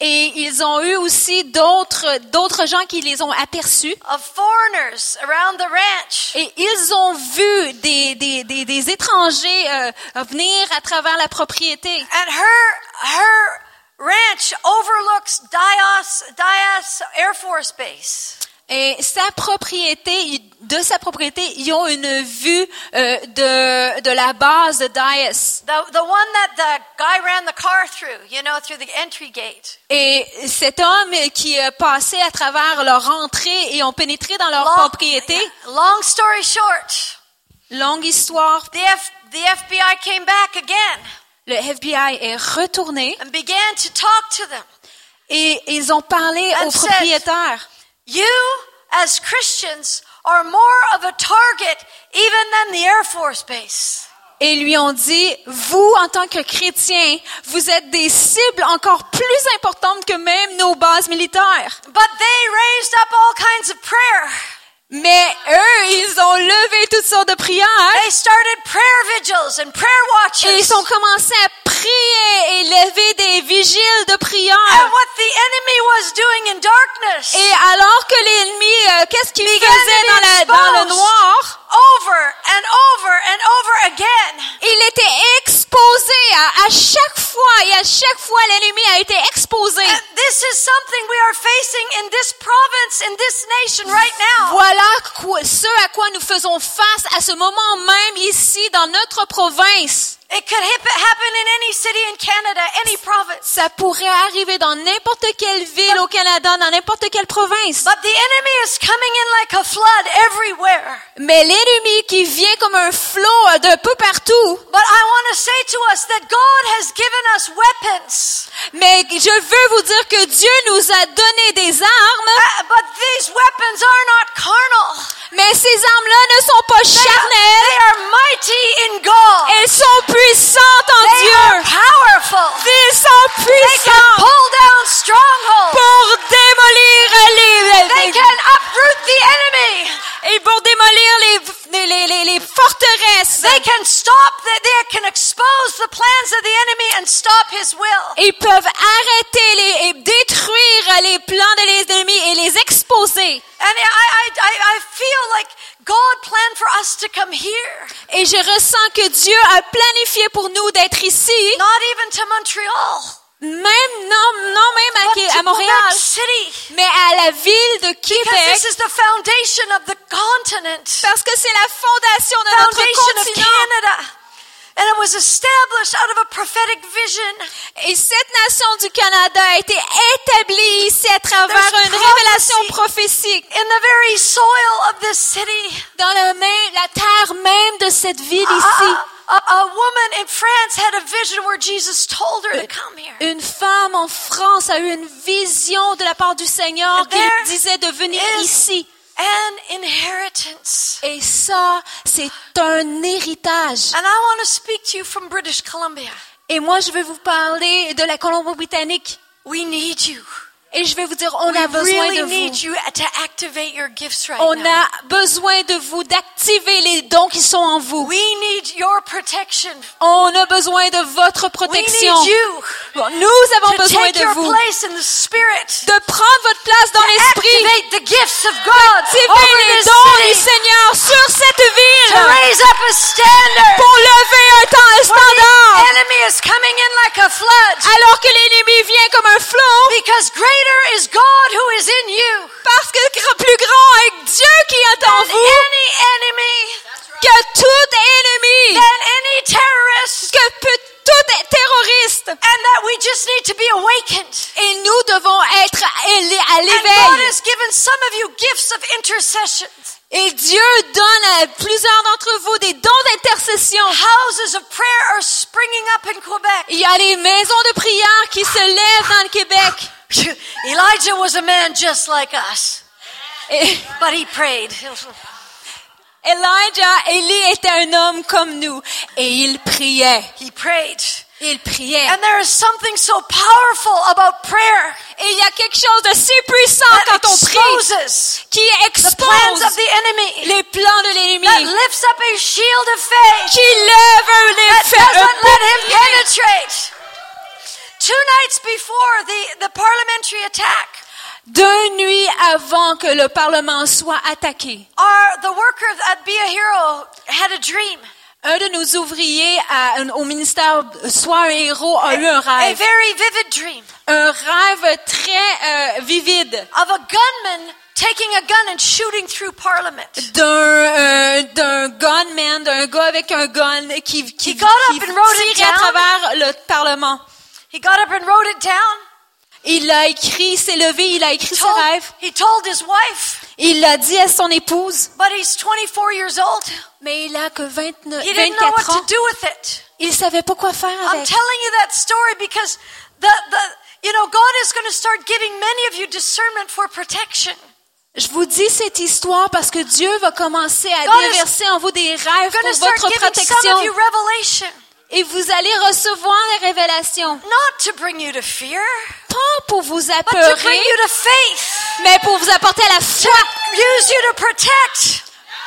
Et ils ont eu aussi d'autres, d'autres gens qui les ont aperçus. of foreigners around the ranch. Et ils ont vu des, des, des, des étrangers euh, venir à travers la propriété. And her her ranch overlooks Dias Dias Air Force Base. Et sa propriété, de sa propriété, ils ont une vue euh, de, de la base de Dias. The the one that the guy ran the car through, you know, through the entry gate. Et cet homme qui est passé à travers leur entrée et ont pénétré dans leur Long, propriété, long story short, longue histoire, the F, the FBI came back again le FBI est retourné and began to talk to them. et ils ont parlé And au propriétaire. You, as Christians, are more of a target even than the Air Force Base. Et lui ont dit, vous, en tant que chrétiens, vous êtes des cibles encore plus importantes que même nos bases militaires. But they raised up all kinds of prayer. Mais eux, ils ont levé toutes sortes de prières They started prayer vigils and prayer et watches. ils ont commencé à prier et lever des vigiles de And prière. what the enemy was doing in darkness, Et alors que l'ennemi, euh, qu'est-ce qu'il faisait dans, be la- dans le noir? Over and over and over again, Il était exposé à, à chaque fois et à chaque fois l'ennemi a été exposé. and this is something we are facing in this province, in this nation right now. Voilà quoi- ce à quoi nous faisons face à ce moment même ici dans notre province. It could hap- happen in any city in Canada, any province. Ça pourrait arriver dans n'importe quelle ville au Canada, dans n'importe quelle province. But the enemy is coming in like a flood everywhere. Mais l'ennemi qui vient comme un flot de peu partout. But I want to say to us that God has given us weapons. Mais je veux vous dire que Dieu nous a donné des armes, Uh, but these weapons are not carnal. mais ces armes-là ne sont pas They are, charnelles. they are mighty in God. Elles sont puissantes en They are Dieu. powerful. Ils sont They can puissants pull down strongholds. pour démolir They les, can uproot the enemy. et pour démolir les, les, les, les forteresses. They can stop, the, they can expose the plans of the enemy and stop his will. Ils peuvent arrêter les, et détruire les plans de les ennemis et les exposer. And I, I, I, I feel like God planned for us to come here, Et je ressens que Dieu a planifié pour nous d'être ici, not even to Montreal, même non, non même à, but Qué- to à Montréal, Quebec City. mais à la ville de Québec, this is the foundation of the continent, parce que c'est la fondation de notre foundation of continent. Canada. And it was established out of a prophetic vision. Et cette nation du Canada a été établie ici à travers There's une révélation prophétique In the very soil of this city, dans le même, la terre même de cette ville a, ici. a, a, a woman in France had a vision where Jesus told her to come here. Une femme en France a eu une vision de la part du Seigneur qui disait de venir ici. An inheritance. Et ça, c'est un héritage. And I want to speak to you from British Columbia. Et moi, je vais vous parler de la Colombie-Britannique. We need you. Et je vais vous dire, on we a besoin really de need vous. you to activate your gifts right On now. a besoin de vous, d'activer les dons qui sont en vous. We need your protection. On a besoin de votre We protection. need you Nous avons to besoin take de your vous. place in the spirit. De prendre votre place dans l'esprit. activate the gifts of God Activer over les dons du. Seigneur sur cette To ville. raise up a standard. Pour lever un temps un Where standard. the enemy is coming in like a flood. Alors que l'ennemi vient comme un flot. Because greater is God who is in you Parce que plus grand est Dieu qui est en vous any enemy, que tout ennemi, than any terrorist. que tout terroriste. And that we just need to be awakened. Et nous devons être à And God l'éveil. has given some of you gifts of intercession, Et Dieu donne à plusieurs d'entre vous des dons d'intercession. houses of prayer are springing up in Quebec. Il y a les maisons de prière qui se lèvent dans le Québec. <laughs> Elijah was a man just like us, eh, but he prayed. Elijah, Élie était un homme comme nous. Et il priait. He prayed. Il priait. And there is something so powerful about prayer Et il y a quelque chose de si puissant that quand on prie exposes qui the plans of the enemy, les plans de l'ennemi. that lifts up a shield of faith, Qui lève un that doesn't let him penetrate. Two nights before the, the parliamentary attack, Deux nuits avant que le Parlement soit attaqué, our, the worker at Be a Hero had a dream. un de nos ouvriers à- au ministère Soit un héros a eu un A rêve. very vivid dream Un rêve très euh, vivide of a gunman taking a gun and shooting through Parliament. d'un euh, d'un gunman, d'un gars avec un gun qui, qui, He got qui up and wrote it tirait à travers le Parlement. He got up and wrote it down. Il a écrit, s'est levé, il a écrit ce Told, rêve. he told his wife, Il l'a dit à son épouse, but he's 24 years old. mais il a que 29, He didn't know 24 what ans. to do with it. Il savait pas quoi faire I'm avec. telling you that story because the, the, you know, God is going to start giving many of you discernment for protection. Je vous dis cette histoire parce que Dieu va commencer à déverser en vous des rêves pour votre protection. Et vous allez recevoir les révélations. not to bring you to fear, Pas pour vous but to apeurer, bring you to faith, mais pour vous apporter la foi, use you to protect,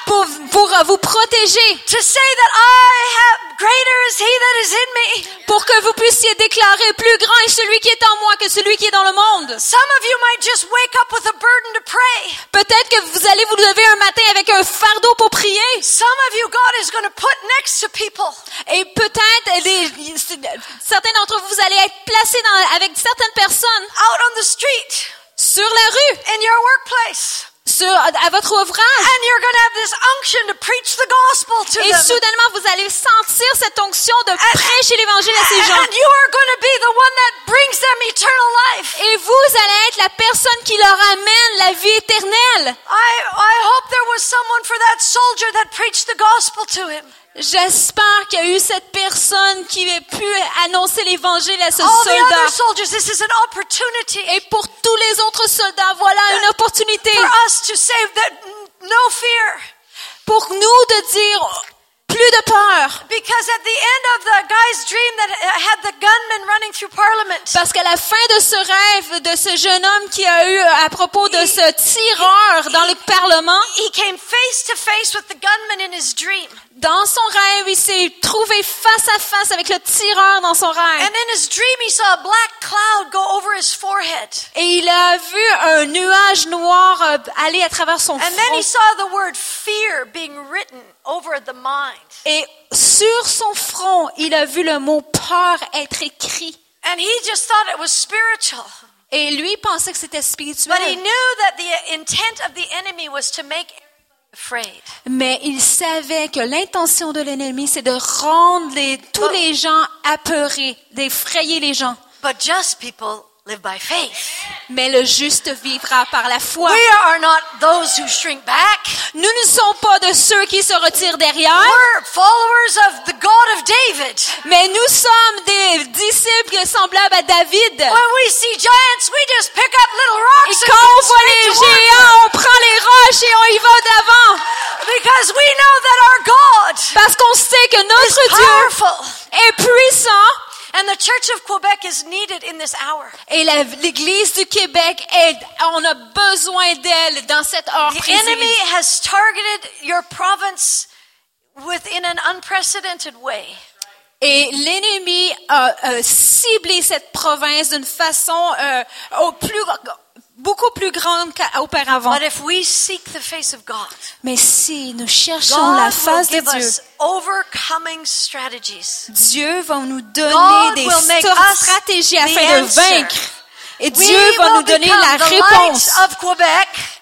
pour, pour euh, vous protéger, to say that I have greater is He that is in me. pour que vous puissiez déclarer plus grand est celui qui est en moi que celui qui est dans le monde. Some of you might just wake up with a burden to pray. Peut-être que vous allez vous lever un matin avec un fardeau pour prier. Some of you, God is going to put next to people. Et peut-être certains d'entre vous, vous allez être placés dans- avec certaines personnes out on the street, sur la rue, in your workplace, sur, à votre ouvrage. And you're going to have this unction to preach the gospel to Et them. soudainement, vous allez sentir cette onction de prêcher l'évangile à ces gens. And you are going to be the one that brings them eternal life. Et vous allez être la personne qui leur amène la vie éternelle. I, I hope there was someone for that soldier that preached the gospel to him. J'espère qu'il y a eu cette personne qui a pu annoncer l'évangile à ce soldat. other soldiers, this is an opportunity Et pour tous les autres soldats, voilà une opportunité for us to say that no fear. pour nous de dire plus de peur. Because at the end of the guy's dream that had the gunman running through Parliament, Parce qu'à la fin de ce rêve de ce jeune homme qui a eu à propos de ce tireur dans le Parlement, he came face to face with the gunman in his dream. dans son rêve, il s'est trouvé face à face avec le tireur dans son rêve. And in his dream, he saw a black cloud go over his forehead. Et il a vu un nuage noir euh, aller à travers son front. Over the mind. Et sur son front, il a vu le mot peur être écrit. And he just thought it was spiritual. Et lui pensait que c'était But he spirituel. knew that the intent of the enemy was to make afraid. Mais il savait que l'intention de l'ennemi, c'est de rendre les- tous les gens apeurés, d'effrayer les gens. But just people live by faith. Mais le juste vivra par la foi. We are not those who shrink back. Nous ne sommes pas de ceux qui se retirent derrière, We're followers of the God of David. mais nous sommes des disciples semblables à David. When we see giants, we just pick up little rocks Et and quand on voit les géants, on prend les roches et on y va d'avant. Because we know that our God Parce qu'on sait que is notre Dieu powerful. est puissant And the Church of Quebec is needed in this hour. et l'Église du Québec, est, on a besoin d'elle dans cette heure The précise. enemy has targeted your province within an unprecedented way. Et l'ennemi a, euh, ciblé cette province d'une façon euh, au plus, beaucoup plus grande qu'auparavant. But if we seek the face of God, Mais si nous cherchons la God face de Dieu, us overcoming strategies. Dieu va nous donner God des stratégies afin de vaincre. Et We Dieu va nous donner la réponse.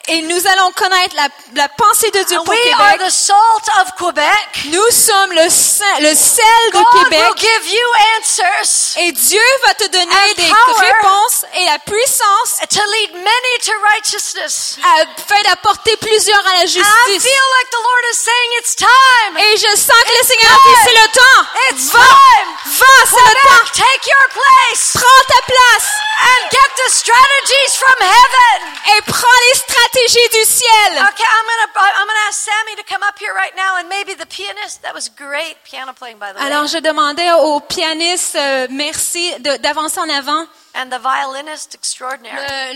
Et nous allons connaître la, la pensée de Dieu pour we are Québec. the salt of Quebec. Nous sommes le, sein- le sel de God Québec. will give you answers Et Dieu va te donner des réponses et la puissance to lead many to righteousness. afin d'apporter plusieurs à la I justice. feel like the Lord is saying it's time. Et je sens que le Seigneur dit, c'est le temps. It's Va, time. va, c'est le temps. take your place Prends ta place and get the strategies from heaven. et prends les stratégies du ciel. Okay, I'm gonna I'm gonna ask Sammy to come up here right now, and maybe the pianist. That was great piano playing, by the way. Alors, je demandais au pianiste, euh, merci, d'avancer en avant. And the violinist extraordinaire. Le,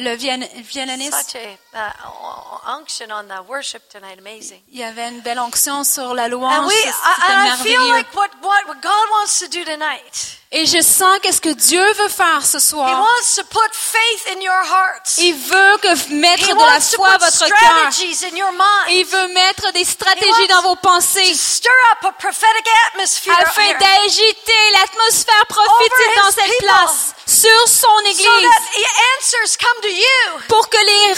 le, le viol- violoniste, Such a uh, unction on the worship tonight, amazing. il y avait une belle onction sur la louange. C'était and I feel merveilleux. like what, what, what God wants to do tonight. Et je sens qu'est-ce que Dieu veut faire ce He soir. wants to put faith in your hearts. Il veut que mettre He de la to foi à votre cœur. Il veut mettre des He stratégies dans vos to pensées stir up a prophetic atmosphere afin d'agiter l'atmosphère prophétique dans cette people. place, sur son so église, that the answers come to you. pour que les,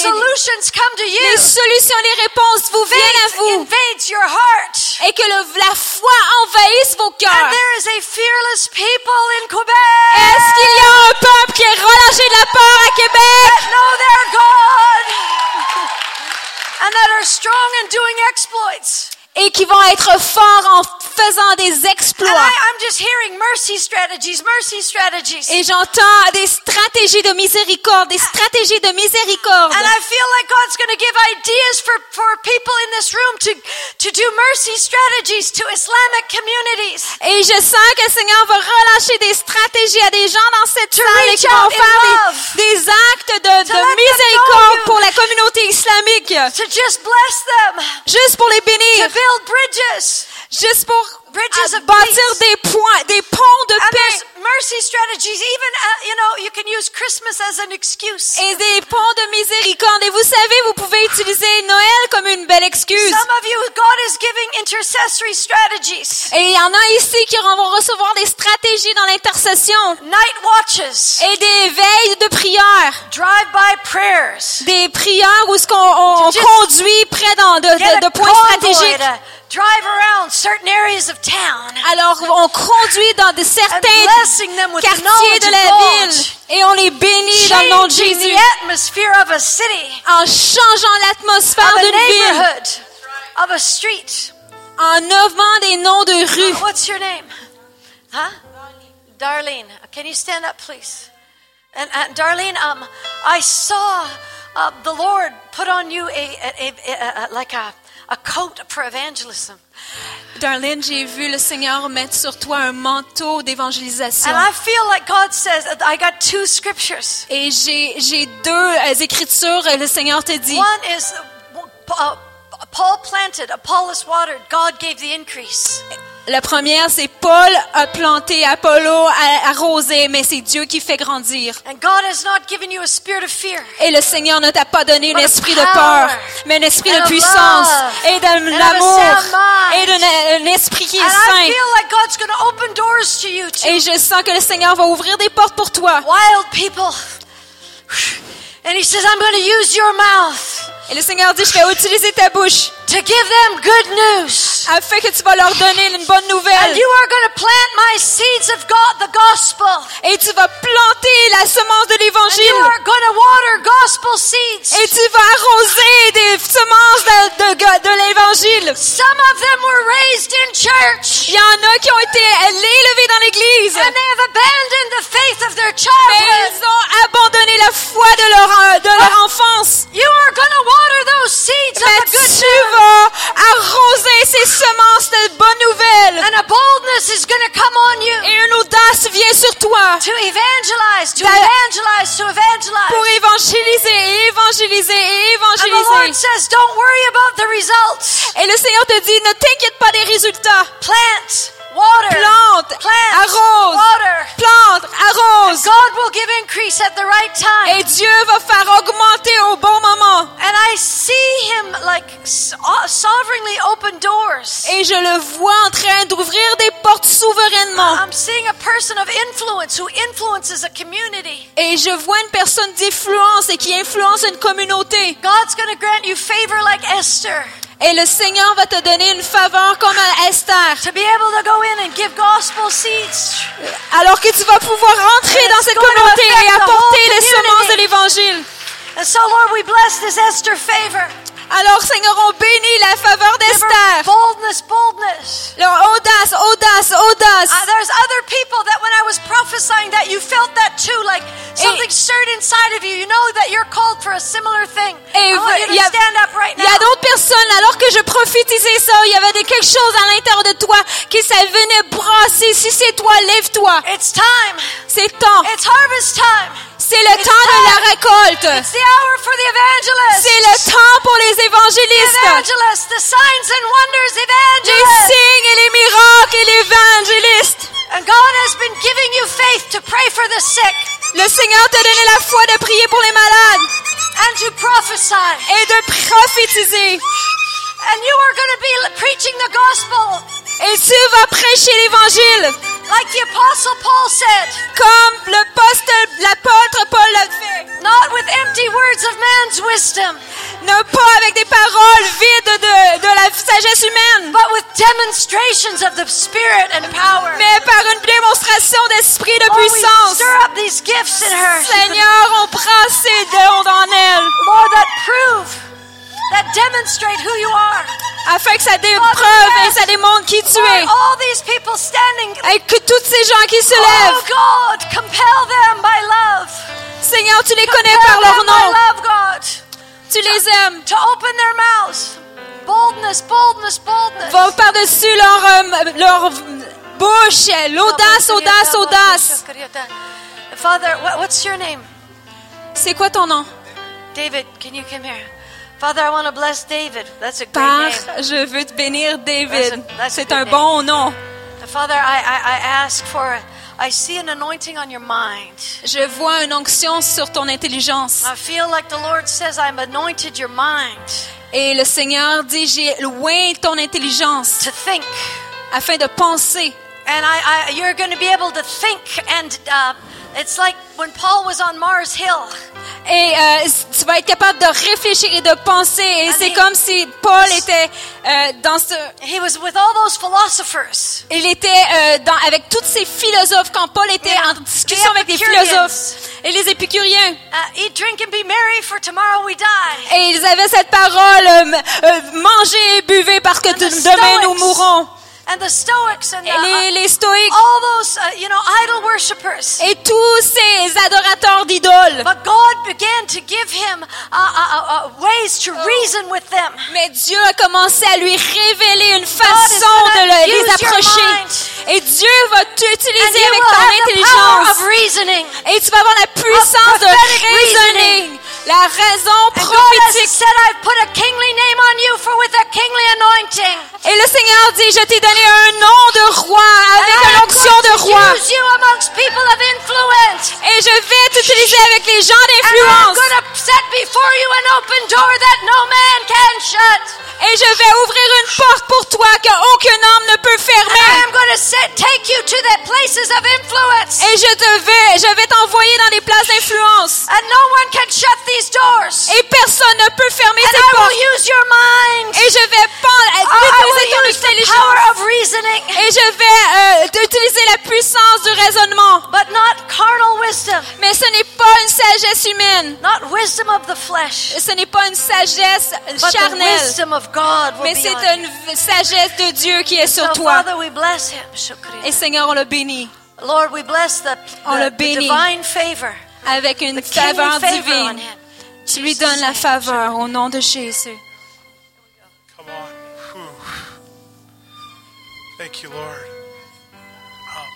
Solutions come to you. les solutions, les réponses vous viennent à vous invades your heart. et que le- la foi envahisse vos And cœurs. there is a fearless people in Quebec. Est-ce qu'il y a un peuple qui est relâché de la peur à Québec? Know God <laughs> and that are strong in doing exploits. Et qui vont être forts en faisant des exploits? I, I'm just hearing mercy strategies, mercy strategies. Et j'entends des stratégies de miséricorde, des stratégies de miséricorde. And I feel like God's going to give ideas for, for people in this room to, to do mercy strategies to Islamic communities. Et je sens que le Seigneur va relâcher des stratégies à des gens dans cette salle qui vont faire des, des actes de, miséricorde pour la communauté islamique. Just pour les bénir. Build bridges. Juste pour Bridges bâtir des points, des ponts de And paix. There's mercy strategies strategies. Even, uh, you know, you can use Christmas as an excuse. Et des ponts de miséricorde. Et vous savez, vous pouvez utiliser Noël comme une belle excuse. Some of you, God is giving intercessory strategies, Et il y en a ici qui vont recevoir des stratégies dans l'intercession. night watches, Et des veilles de prière. drive-by prayers. Des prières où ce qu'on on- conduit près de, points stratégiques. drive around certain areas of town. Alors, on conduit dans de certains blessing them with the quartiers de la ville et on les bénit dans le nom de Jésus the atmosphere of a city, en changeant l'atmosphère of a d'une ville, of a street. en nommant des noms de rues. What's your name? Huh? Darlene. Can you stand up, please? And, and Darlene, um, I saw uh, the Lord put on you a, a, a, a, a like a, a coat for evangelism. Darlene, j'ai vu le Seigneur mettre sur toi un manteau d'évangélisation. And I feel like God says, I got two scriptures. Et j'ai deux euh, écritures, et le Seigneur te dit. One is uh, Paul planted, Apollos watered, God gave the increase. La première, c'est Paul a planté, Apollo a arrosé, mais c'est Dieu qui fait grandir. Et le Seigneur ne t'a pas donné un esprit de peur, mais un esprit de puissance et de l'amour et d'un un esprit qui est saint. Et je sens que le Seigneur va ouvrir des portes pour toi. wild people. And He says, I'm going to use your mouth Et le Seigneur dit, je vais utiliser ta bouche to give them good news. afin que tu vas leur donner une bonne And nouvelle. you are going to plant my seeds of God, the gospel. Et tu vas planter la semence de And you l'évangile. are going to water gospel seeds. Et tu vas arroser des semences de, de, de l'évangile. Some of them were raised in church. Il y en a qui ont été élevés dans l'église. And they have abandoned the faith of their Mais childhood. ils ont abandonné la foi de leur, de leur enfance. You are going to water those seeds of Mais the good news. Vas arroser ces semences de bonnes nouvelles. And a boldness is going to come on you Et une audace vient sur toi to evangelize, to That- evangelize, to evangelize. pour évangéliser, et évangéliser et And the Lord évangéliser. says, don't worry about the results. Et le Seigneur te dit, ne t'inquiète pas des résultats. Plant, water, Plante, plant, arrose, water. plante, arrose. God will give increase at the right time. Et Dieu va faire augmenter au bon moment. And I see him like so- sovereignly open doors. Et je le vois en train d'ouvrir des portes souverainement. I'm seeing a person of influence who influences a community. Et je vois une personne d'influence et qui influence une communauté. God's going to grant you favor like Esther Et le Seigneur va te donner une faveur comme à Esther. to be able to go in and give gospel seeds. Alors que tu vas pouvoir rentrer And dans cette communauté et apporter les semences de l'évangile. And so, Lord, we bless this Esther favor. Alors, Seigneur, on bénit la faveur d'Esther. boldness, boldness. Leur audace, audace, audace. Uh, there's other people that when I was prophesying that you felt that too, like something stirred inside of you. You know that you're called for a similar thing. Et I want you il to y a- stand up right Il y a now. d'autres personnes, alors que je prophétisais ça, il y avait quelque chose à l'intérieur de toi qui ça venait brasser. Si c'est toi, lève-toi. It's time. C'est temps. It's harvest time. C'est le temps de la récolte. It's the hour for the evangelist. C'est pray for the sick Le Seigneur t'a donné la foi de prier pour les malades and to prophesy. et de prophétiser. And you are going to be preaching the gospel Et tu vas prêcher l'évangile like the apostle Paul said, comme l'apôtre Paul l'a fait. not with empty words of man's wisdom, Ne pas avec des paroles vides de, de la sagesse humaine, but with demonstrations of the Spirit and power. mais par une démonstration d'esprit de Lord, we puissance. stir up these gifts in her. Seigneur, on prend ces dons en elle, Lord, that prove, that demonstrate who you are. afin que ça dépreuve et ça démontre qui tu es. Et que tous ces gens qui se oh lèvent, God, compel them by love. Seigneur, tu les connais par leur nom. Tu les aimes. to open their mouths. Boldness, boldness, boldness. Va par-dessus leur, euh, leur bouche, l'audace, audace, audace. Father, what, what's your name? C'est quoi ton nom? David, can you come here? Father, I want to bless David. That's a great Père, name. je veux te bénir, David. a- a C'est good un name. bon nom. Father, I, I, I ask for I see an anointing on your mind. Je vois une onction sur ton intelligence. I feel like the Lord says, I'm anointed your mind Et le Seigneur dit, j'ai loin ton intelligence to think. afin de penser. And I, I, you're going to be able to think. And uh, it's like when Paul was on Mars Hill. Et euh, tu vas être capable de réfléchir et de penser. Et c'est comme si Paul était euh, dans ce... He was with all those philosophers. Il était euh, dans, avec tous ces philosophes quand Paul était Yeah. en discussion avec les Epicureans. philosophes et les épicuriens. Uh, eat, drink, and be merry, for tomorrow we die. Et ils avaient cette parole, euh, euh, mangez et buvez parce que And demain nous mourrons. And the Stoics and Et uh, les, les stoïques all those, uh, you know, idol worshippers. et tous ces adorateurs d'idoles. But God began to give him uh, uh, ways to reason with them. Mais Dieu a commencé à lui révéler une façon de le- les approcher. Et Dieu va And t'utiliser you avec will ton have the power intelligence. of reasoning. Et tu vas avoir la puissance de raisonning. La raison prophétique. said, I've put a kingly name on you for with a kingly anointing. Et le Seigneur dit, je t'ai donné un nom de roi, avec And une I'm onction going de to roi. Et je vais t'utiliser avec les gens d'influence. going to set before you an open door that no man can shut. Et je vais ouvrir une porte pour toi qu'aucun homme ne peut fermer. am going to set, take you to the places of influence. Et je te vais, je vais t'envoyer dans des places d'influence. And no one can shut these doors. Et personne ne peut fermer And ces I portes. Et je vais Et je vais euh, utiliser la puissance du raisonnement. but not carnal wisdom, Mais ce n'est pas une sagesse humaine. not wisdom of the flesh, Ce n'est pas une sagesse but the charnelle. wisdom of God will Mais c'est you. une sagesse de Dieu qui est sur toi. Father, we bless him. Shukri. Et Seigneur, on le bénit Lord, we bless the, On the- le bénit. divine favor, avec une faveur divine. Tu lui donnes la faveur au nom de Jésus. Thank you, Lord. Um,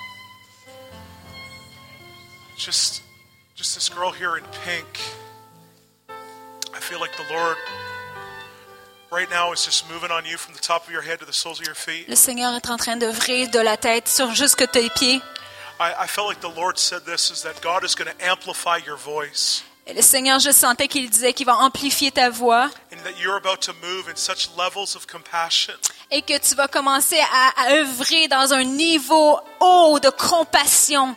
just, just this girl here in pink. I feel like the Lord right now is just moving on you from the top of your head to the soles of your feet. Le Seigneur est en train d'œuvrer de la tête sur jusque tes pieds. I, I felt like the Lord said this is that God is going to amplify your voice Et le Seigneur, je sentais qu'il disait qu'il va amplifier ta voix et que tu vas commencer à, à œuvrer dans un niveau haut de compassion.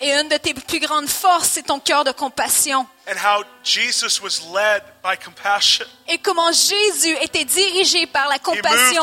Et une de tes plus grandes forces, c'est ton cœur de compassion. and how Jesus was led by compassion. Et comment Jésus était dirigé par la compassion.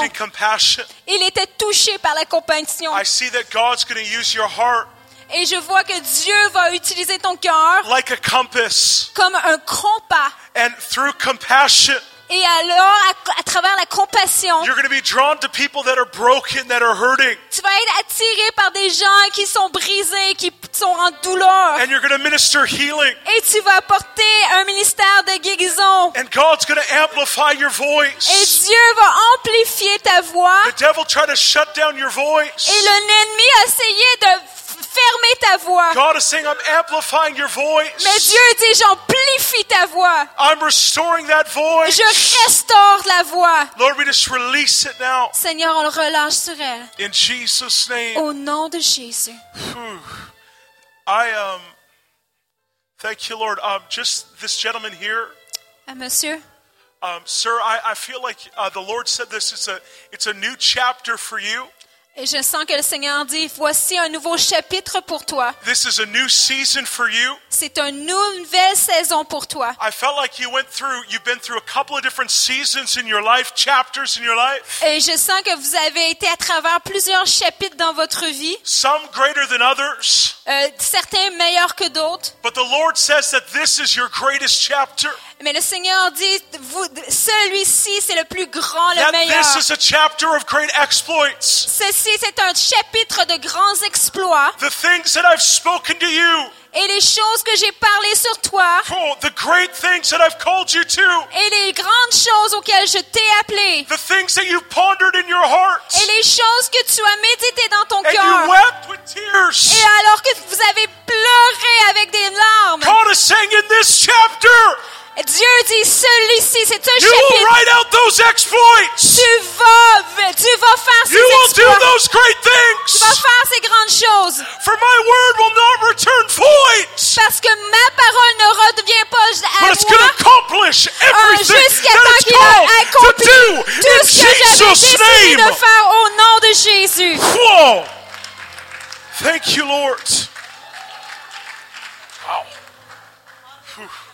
Il était touché par la compassion. I see that God's going to use your heart Et je vois que Dieu va utiliser ton cœur like a compass. comme un compas. And through compassion, Et alors, à, à travers la compassion, you're going to be drawn to people that are broken, that are hurting. tu vas être attiré par des gens qui sont brisés, qui sont en douleur. And you're going to minister healing. Et tu vas apporter un ministère de guérison. And God's going to amplify your Et. Dieu va amplifier ta voix. The devil tried to shut down your Et voice. l'ennemi a essayé de fermer ta voix. God is saying, I'm amplifying your Mais voice. Dieu dit, j'amplifie ta voix. I'm restoring that voice. Je restaure la voix. Lord, we just release it now. Seigneur, on le relâche sur elle. In Jesus' name. Au nom de Jésus. I um thank you, Lord. Um, just this gentleman here, Ah, monsieur, um, sir. I, I feel like uh, the Lord said this. It's a it's a new chapter for you. Et je sens que le Seigneur dit, voici un nouveau chapitre pour toi. This is a new season for you. C'est une nouvelle saison pour toi. I felt like you went through. You've been through a couple of different seasons in your life, chapters in your life. Et je sens que vous avez été à travers plusieurs chapitres dans votre vie, Some greater than others. euh, certains meilleurs que d'autres. But the Lord says that this is your greatest chapter. Mais le Seigneur dit, celui-ci, c'est le plus grand, le meilleur. this is a chapter of great exploits. Ceci, c'est un chapitre de grands exploits. The things that I've spoken to you. Et les choses que j'ai parlé sur toi, Oh, the great things that I've called you to. et les grandes choses auxquelles je t'ai appelé, The things that you pondered in your heart. et les choses que tu as méditées dans ton And you cœur. wept with tears. Et alors que vous avez pleuré avec des larmes, God is saying in this chapter, Dieu dit celui-ci, c'est un you chapitre. Will write out those. Tu vas, tu vas faire ces you exploits. Will do those great. Tu vas faire ces grandes choses. For my word will not return void. Parce que ma parole ne redevient pas à But it's moi. Accomplish tout ce que j'avais décidé de faire au nom de Jésus. Whoa. Thank you, Lord. Wow.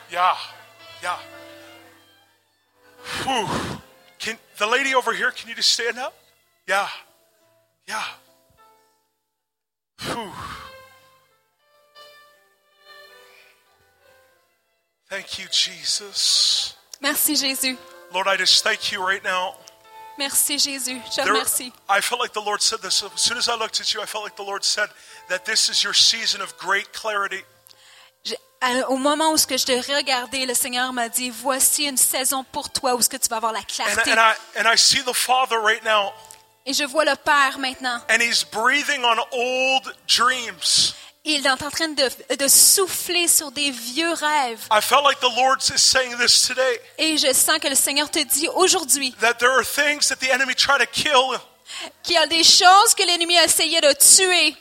Yeah. Yeah. Whew. Can the lady over here, can you just stand up? Yeah. Yeah. Whew. Thank you, Jesus. Merci Jésus. Lord, I just thank you right now. Merci Jésus. Je There- remercie. I felt like the Lord said this. As soon as I looked at you, I felt like the Lord said that this is your season of great clarity. Au moment où ce que je te regardais, le Seigneur m'a dit, voici une saison pour toi où ce que tu vas avoir la And, clarté. and, I, and I see the Father right now, Et je vois le Père maintenant. and He's breathing on old dreams. Il est en train de, de souffler sur des vieux rêves. I felt like the Lord is saying this today Et je sens que le Seigneur te dit aujourd'hui that there are things that the enemy tried to kill. qu'il y a des choses que l'ennemi a essayé de tuer.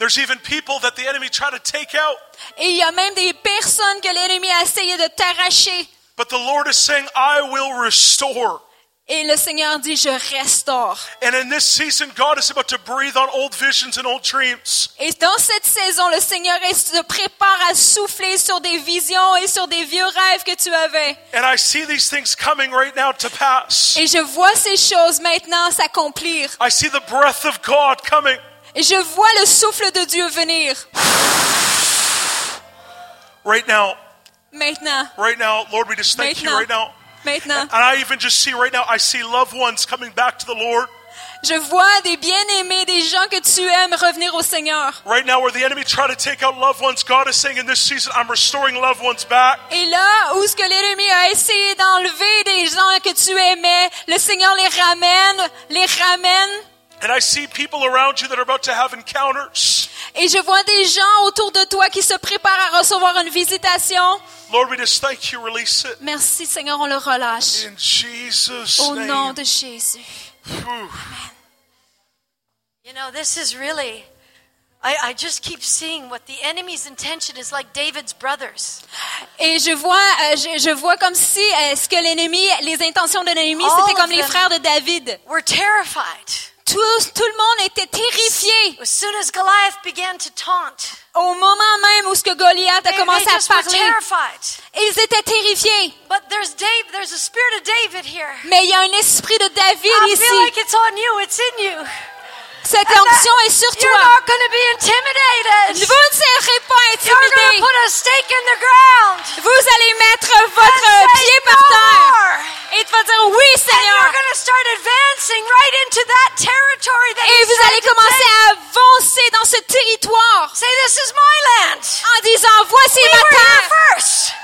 There's even people that the enemy tried to take out. Et il y a même des personnes que l'ennemi a essayé de t'arracher. But the Lord is saying, I will restore. Et le Seigneur dit, je restaure. And in this season, God is about to breathe on old visions and old dreams. Et dans cette saison, le Seigneur se prépare à souffler sur des visions et sur des vieux rêves que tu avais. And I see these things coming right now to pass. Et je vois ces choses maintenant s'accomplir. I see the breath of God coming. Et je vois le souffle de Dieu venir. Right now, Maintenant, right now, Lord, we just thank you Maintenant. right now. maintenant. And I even just see right now, I see loved ones coming back to the Lord. Je vois des bien-aimés, des gens que tu aimes revenir au Seigneur. Right now, where the enemy tried to take out loved ones, God is saying in this season, I'm restoring loved ones back. Et là où ce que l'ennemi a essayé d'enlever des gens que tu aimais, le Seigneur les ramène, les ramène. And I see people around you that are about to have encounters. Et je vois des gens autour de toi qui se préparent à recevoir une visitation. Lord, we just thank you. Release it Merci Seigneur, on le relâche. in Jesus' Au nom name. de Jésus. Whew. You know, this is really, I, I just keep seeing what the enemy's intention is like David's brothers. Et je vois, euh, je, je vois comme si euh, ce que l'ennemi, les intentions de l'ennemi, c'était of comme les frères de David. We're terrified. Tout, tout le monde était terrifié As soon as Goliath began to taunt, au moment même où ce que Goliath a commencé they à parler. terrified. Ils étaient terrifiés. But there's Dave, there's a spirit of David here. Mais il y a un esprit de David ici. like it's on you, it's in you. Cette onction est sur toi. not going to be intimidated. Vous ne serez pas intimidés. Vous allez mettre votre pied "No par terre. More." Et tu vas dire oui, And Seigneur. you're going to start advancing right into that territory that Et vous allez commencer à avancer dans ce territoire Say, this is my land. en disant voici ma terre.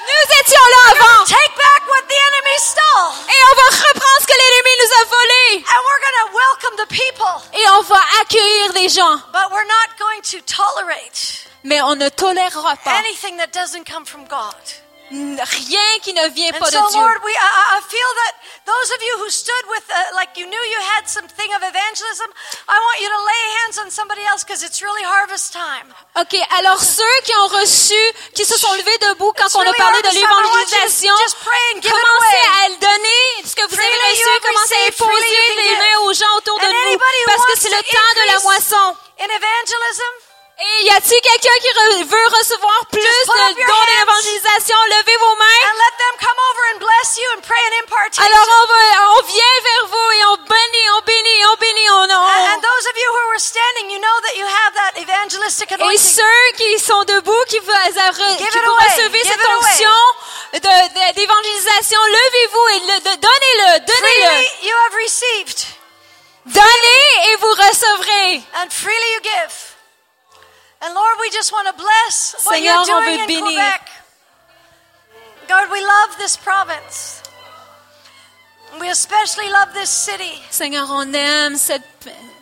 Nous étions là avant. Take back what the enemy stole. Et on va reprendre ce que l'ennemi nous a volé. And we're going to welcome the people. Et on va accueillir les gens. But we're not going to tolerate Mais on ne tolérera pas rien qui ne vient And pas so, de Dieu. Lord, we, I, feel that those of you who stood with, uh, like you knew you had something of evangelism, I want you to lay hands on somebody else because it's really harvest time. OK, alors ceux qui ont reçu, qui se sont levés debout quand It's on a really parlé de l'évangélisation, commencez à le donner, ce que vous avez reçu, commencez à poser les mains aux gens autour de nous, parce que c'est le temps de la moisson. In evangelism, Et y a-t-il quelqu'un qui re- veut recevoir plus de dons d'évangélisation? Levez vos mains. Alors on, va, on vient vers vous et on bénit, on bénit, on bénit, on, and, on- and those of you who are standing, you know that you have that evangelistic Et ceux qui sont debout, qui, vous, Give qui vous recevez cette onction d'évangélisation, levez-vous et le- donnez-le, donnez-le. Donnez et vous recevrez. and freely you give. And Lord, we just want to bless what Seigneur, you're doing in bénir. Quebec. God, we love this province. We especially love this city. Seigneur, on aime cette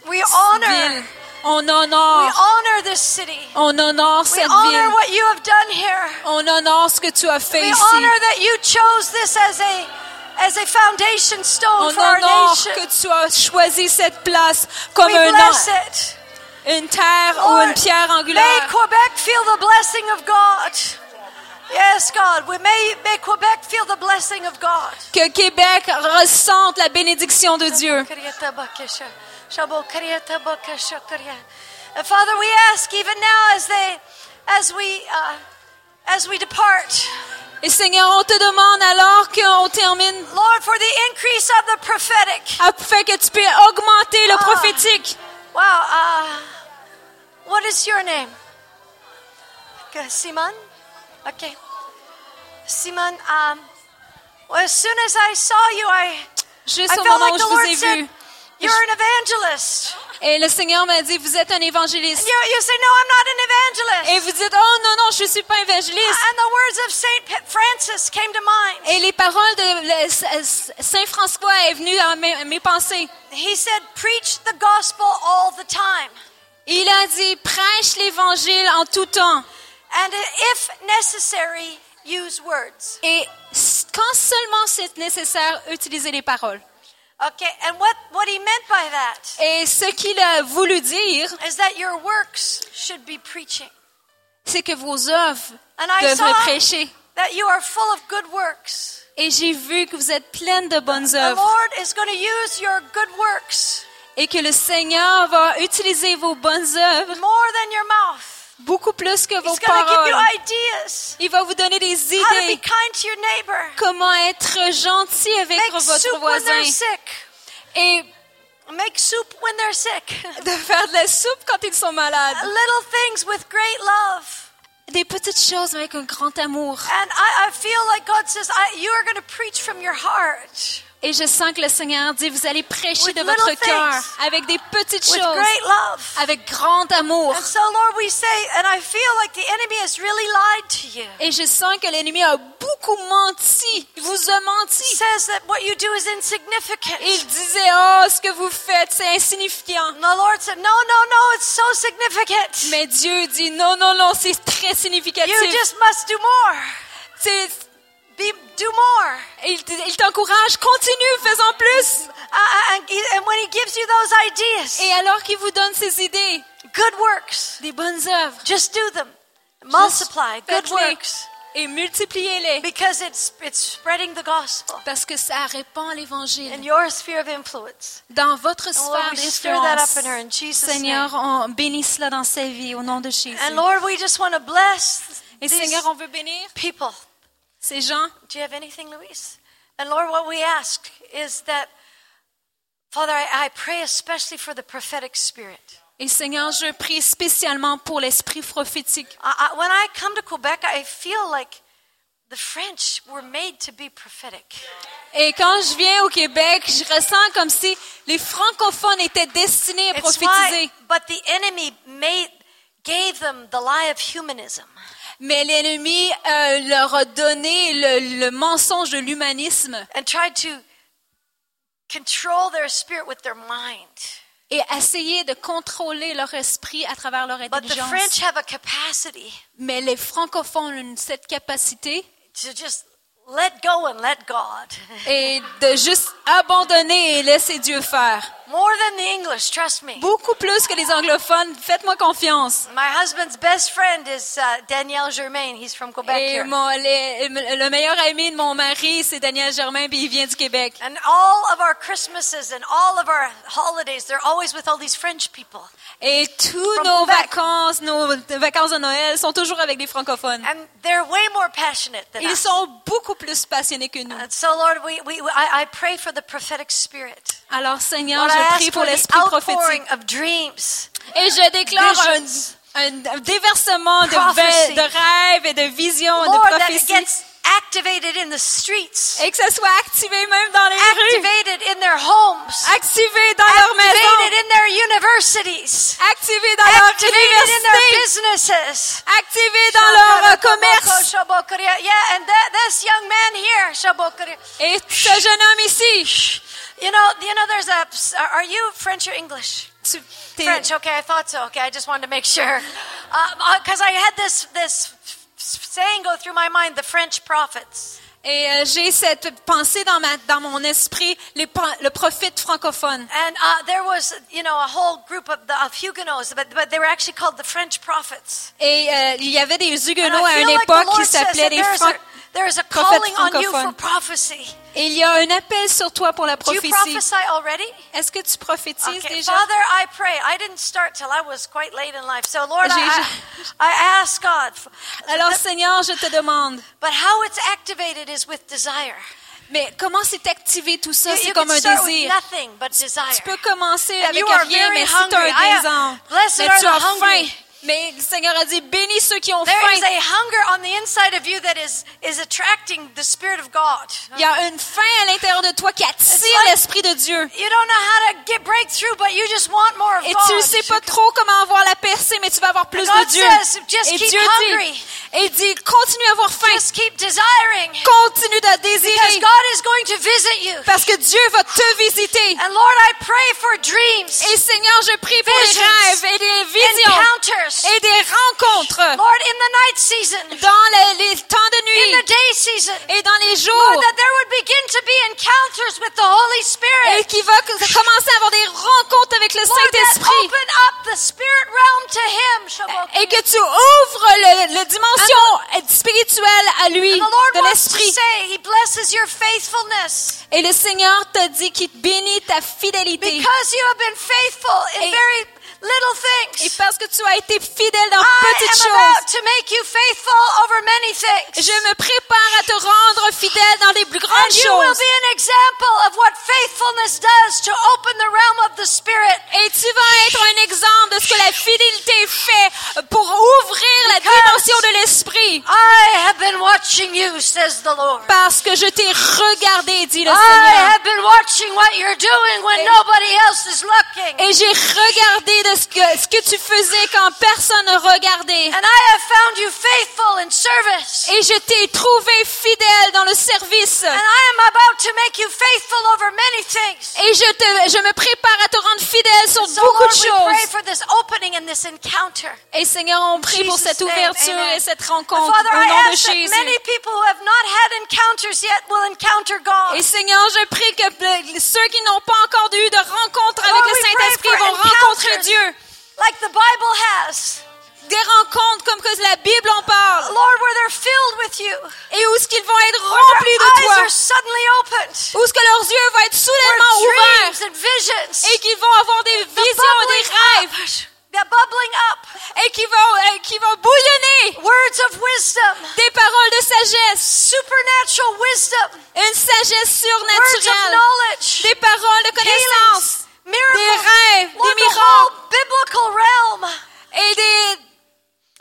We honor, ville. On we honor this city. on honore We honor ville. what you have done here. On honore ce que tu as fait We ici. honor that you chose this as a as a foundation stone On for our honore nation. que tu as choisi cette place comme We un, bless it. Une terre ou une pierre May angulaire. Quebec feel the blessing of God. Yes, God. We may, may Quebec feel the blessing of God. Que Québec ressente la bénédiction de Dieu. And Father, we ask even now as they, as we, uh, as we depart, Et Seigneur, on te demande alors qu'on termine, Lord, for the increase of the prophetic. afin que tu puisses augmenter le Ah. prophétique. Wow. Uh, what is your name? Simon? Okay. Simon, um, well, as soon as I saw you, I, Juste I au felt moment like où the vous Lord ai said, vu. You're an evangelist. Et le Seigneur m'a dit, vous êtes un And évangéliste. you, you say, No, I'm not an evangelist. Et vous dites, oh non, non, je ne suis pas évangéliste. And the words of Saint P- Francis came to mind. Et les paroles de Saint François est venu dans mes, mes pensées. He said, Preach the gospel all the time. Il a dit, prêche l'évangile en tout temps. And if necessary, use words. Et quand seulement c'est nécessaire, utilisez les paroles. Okay, and what, what he meant by that Et ce qu'il a voulu dire, is that your works should be preaching. c'est que vos œuvres And I devraient prêcher. that you are full of good works. Et j'ai vu que vous êtes pleine de bonnes The œuvres. Lord is going to use your good works Et que le Seigneur va utiliser vos bonnes œuvres more than your mouth. Beaucoup plus que vos He's going to give you paroles. ideas Il va vous donner des how to be idées. kind to your neighbor, Comment être gentil avec make votre soup when voisin. they're sick, Et make soup when they're sick. de faire de la soupe quand ils sont malades. <laughs> Little things with great love. Des petites choses avec un grand amour. Et je sens que le Seigneur dit, vous allez prêcher With de votre cœur avec des petites with choses, avec grand amour. Et je sens que l'ennemi a beaucoup menti. Il vous a menti. says that what you do is insignificant. Il disait, oh, ce que vous faites, c'est insignifiant. Mais Dieu dit, non, non, non, c'est très significatif. Do more. Be, do more. il il t'encourage, continue, faisons plus. Uh, uh, and, and when He gives you those ideas, Et alors qu'il vous donne ces idées, good works, des bonnes œuvres, just do them. Multiply good works et multipliez-les. because it's, it's spreading the gospel Parce que ça répand in l'évangile your sphere of influence. dans votre sphère d'influence. in in Seigneur, on bénit cela dans sa vie au nom de Jésus. And Lord, we just want to bless Et Seigneur, on veut bénir people. Ces gens. Do you have anything, Luis? And Lord, what we ask is that, Father, I, I pray especially for the prophetic spirit. Et Seigneur, je prie spécialement pour l'esprit prophétique. I, I, when I come to Quebec, I feel like the French were made to be prophetic. Et quand je viens au Québec, je ressens comme si les francophones étaient destinés à It's prophétiser. why, but the enemy made, gave them the lie of humanism. Mais l'ennemi euh, leur a donné le, le mensonge de l'humanisme et essayé de contrôler leur esprit à travers leur intelligence. Mais les francophones ont cette capacité to just let go and let God. <laughs> et de juste abandonner et laisser Dieu faire. More than the English, trust me. Beaucoup plus que les anglophones, faites-moi confiance. My husband's best friend is uh, Danielle Germain. He's from Quebec Et here. mon- les- le meilleur ami de mon mari, c'est Daniel Germain, puis il vient du Québec. And all of our Christmases and all of our holidays, they're always with all these French people. Et tous nos Quebec. vacances, nos vacances de Noël sont toujours avec des francophones. And they're way more passionate than Ils us. sont beaucoup plus passionnés que nous. And so, Lord, we, we, I, I pray for the prophetic spirit. Alors Seigneur, je prie pour l'esprit prophétique. Et je déclare un, un déversement de, de rêves et de visions, de prophéties. Activated in the streets, Et que ça soit activé même dans les rues. activated in their homes, Activé dans leur activated in their universities, Activé dans leur activated in their businesses. Activé dans leur commerce. Yeah, and that, this young man here. Et ce jeune homme ici. You know, you know, there's a. Are you French or English? French. Okay, I thought so. Okay, I just wanted to make sure, uh, uh, because I had this this saying go through my mind: the French prophets. Et euh, j'ai cette pensée dans, ma, dans mon esprit, les, le prophète francophone. And uh, there was, you know, a whole group of, the, of Huguenots, but, but they were actually called the French prophets. Et euh, il y avait des Huguenots à une like époque qui s'appelaient les there's Fran- a, There is a calling on you for prophecy. Et il y a un appel sur toi pour la Do you prophétie. prophesy already? Est-ce que tu prophétises Okay, déjà? Father, I pray. I didn't start till I was quite late in life. So, Lord, I, J'ai- I, I ask God. Alors Seigneur, je te demande, But how it's activated is with desire. mais comment c'est activé tout ça? C'est comme un désir. Tu peux commencer avec rien, mais si tu as un désir, mais tu as faim. Mais le Seigneur a dit, bénis ceux qui ont There faim. is a hunger on the inside of you that is, is attracting the Spirit of God. Il y a une faim à l'intérieur de toi qui attire l'Esprit de Dieu. You don't know how to get breakthrough, but you just want more of Et God. tu ne sais pas trop comment avoir la percée, mais tu vas avoir plus de Dieu. says, just Et keep Dieu hungry. dit, et il dit, continue à avoir faim, Just keep desiring. continue de Because désirer, God is going to visit you. parce que Dieu va te visiter. And Lord, I pray for dreams, Et Seigneur, je prie pour les rêves et des visions encounters. et des rencontres Lord, in the night season, dans les, les temps de in nuit the day season, et dans les Lord, jours that there would begin to be encounters with the Holy et Spirit. qui va commencer à avoir des rencontres avec le Lord, Saint-Esprit open up the spirit realm to Him. Et que tu ouvres le, le dimension spirituelle à lui And the Lord de l'Esprit. say He blesses your faithfulness Et le Seigneur te dit qu'il bénit ta fidélité. because you have been faithful in Et- very little Et things. parce que tu as été fidèle dans I petites am about choses, to make you faithful over many things. je me prépare à te rendre fidèle dans les plus grandes And you will choses. be an example of what faithfulness does to open the realm of the Spirit. Et tu vas être un exemple de ce que la fidélité fait pour ouvrir la dimension de l'esprit. I have been watching you, says the Lord. Parce que je t'ai regardé, dit le I Seigneur. have been watching what you're doing when Et- nobody else is looking. Et j'ai regardé de ce que, ce que tu faisais quand personne ne regardait. And I have found you faithful in service. Et je t'ai trouvé fidèle dans le service. And I am about to make you faithful over many things. Et je, te, je me prépare à te rendre fidèle sur So beaucoup Lord, de we pray choses. for this opening and this encounter. Et Seigneur, on prie pour cette ouverture et cette rencontre Father, au I nom de Jésus. many people who have not had encounters yet will encounter God. Et Seigneur, je prie que ceux qui n'ont pas encore eu de rencontre avec Lord, le Saint-Esprit vont rencontrer. Dieu. Like the Bible has. Des rencontres comme que la Bible en parle. Lord, where they're filled with you. Et où ce qu'ils vont être remplis de eyes toi. are suddenly opened. Où ce que leurs yeux vont être soudainement ouverts. dreams and visions. Et qu'ils vont avoir des the visions, des rêves. up. They're bubbling up. Et qui vont, qui vont bouillonner. Words of wisdom. Des paroles de sagesse. Supernatural wisdom. Une sagesse Words of surnaturelle. knowledge. Des paroles de connaissance. Healings. Miracles. Des rêves. Des miracles. biblical realm. Et des,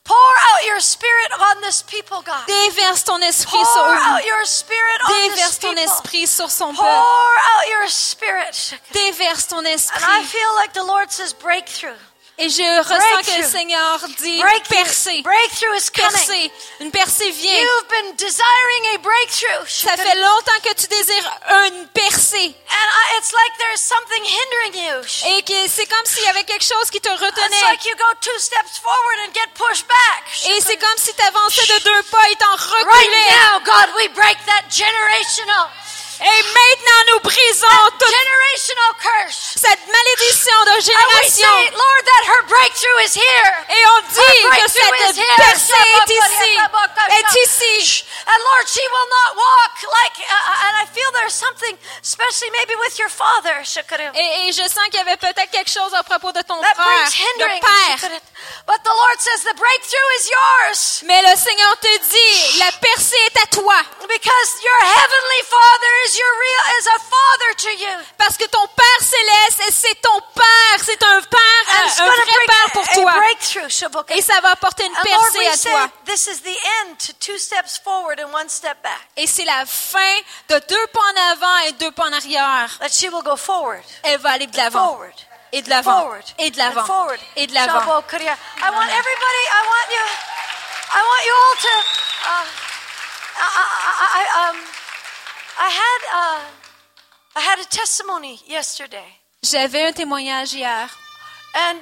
Pour out your spirit on this people, God. déverse ton esprit Pour sur eux. out your spirit on this ton people. esprit sur son Pour peuple. out your spirit. Déverse ton And I feel like the Lord says breakthrough. Et je ressens que le Seigneur dit Breakthrough. percer. Breakthrough is coming. Percer. Une percée vient. You've been desiring a breakthrough. Ça fait longtemps que tu désires une percée. And I, it's like there's something hindering you. Et que c'est comme s'il y avait quelque chose qui te It's retenait. like you go two steps forward and get pushed back. Et c'est comme si tu avançais de deux pas et t'en Right reculais. now, God, we break that generational, Et maintenant, nous brisons toute cette malédiction de génération. say, Lord, that her breakthrough is here. Et on dit Her que cette percée est ici. Est ici. And Lord, she will not walk like, uh, and I feel there's something, especially maybe with your father. Et, et je sens qu'il y avait peut-être quelque chose à propos de ton That frère, brings de père. But the Lord says the breakthrough is yours Mais le Seigneur te dit, la percée est à toi. because your heavenly Father is your real is a father to you. Parce que ton Père céleste, c'est ton Père. C'est un Père, un, un vrai Père pour toi. Et ça va apporter une percée à toi. this is the end to two steps forward and one step back. Et c'est la fin de deux pas en avant et deux pas en arrière. That she will go forward, Elle va aller de l'avant. forward, Et de l'avant. forward, Et de l'avant. forward. Et de l'avant. I want everybody. I want you. I want you all to. Uh, I, I, I, um, I had. Uh, I had a testimony yesterday, J'avais un témoignage hier. and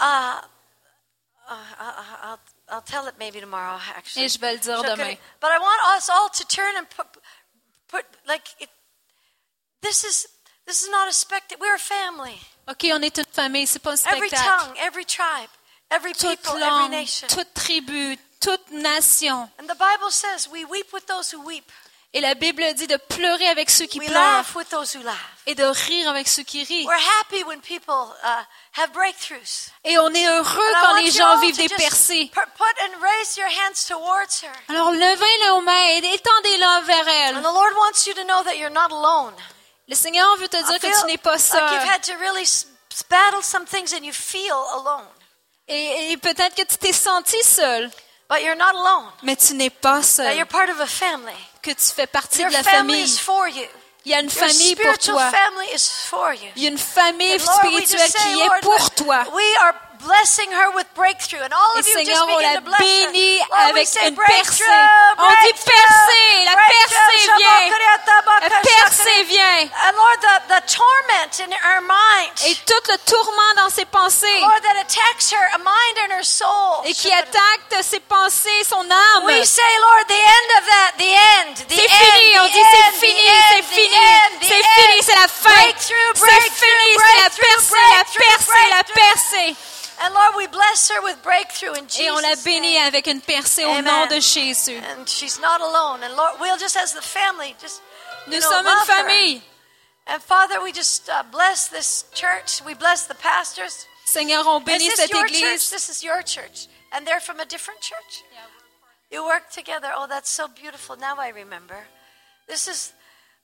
uh, uh, I'll, I'll tell it maybe tomorrow. Actually, Et je vais le dire demain. But I want us all to turn and put, put like it, this is this is not a spectacle. We're a family. OK, on est une famille, c'est pas un Every tongue, every tribe, every Toute people, every langue, nation. toute tribu, toute nation. And the Bible says we weep with those who weep. Et la Bible dit de pleurer avec ceux qui We pleurent laugh with those who laugh. et de rire avec ceux qui rient. We're happy when people uh, have breakthroughs. Et on est heureux And quand les gens vivent des percées. pu- Put and raise your hands towards her. Alors levez les mains et étendez-les vers And elle. the Lord wants you to know that you're not alone. Le Seigneur veut te I dire que tu n'es pas like you've seul. had to really s- battle some things and you feel alone. Et, et peut-être que tu t'es senti seul, But you're not alone. mais tu n'es pas That you're seul. part of a family. Que tu fais partie Your de la family famille. is for you. Il y a une famille pour toi. Il y a une famille spirituelle qui est pour toi. Blessing her with breakthrough. And all of you Seigneur, just begin to bless her. bénit Lord, we avec say une percée. On dit percée, la percée vient. La percée vient. And Lord, the, the torment in her mind, Et tout le tourment dans ses pensées Lord, that attacks her mind and her soul. et qui attaque ses pensées, son âme. We say, Lord, the end of that, the end, the C'est fini, on dit c'est fini, c'est fini, c'est fini, c'est la fin. C'est fini, c'est la percée, la percée, la percée. And Lord, we bless her with breakthrough in Jesus' Et on la bénit name. avec une percée au Amen. nom de Jésus. And she's not alone. And Lord, we'll just as the family, just you Nous know, sommes love une her. famille. And Father, we just uh, bless this church. We bless the pastors. Seigneur, on Is bénit this cette your church? This is your church. And they're from a different church? Yeah. You work together. Oh, that's so beautiful. Now I remember. This is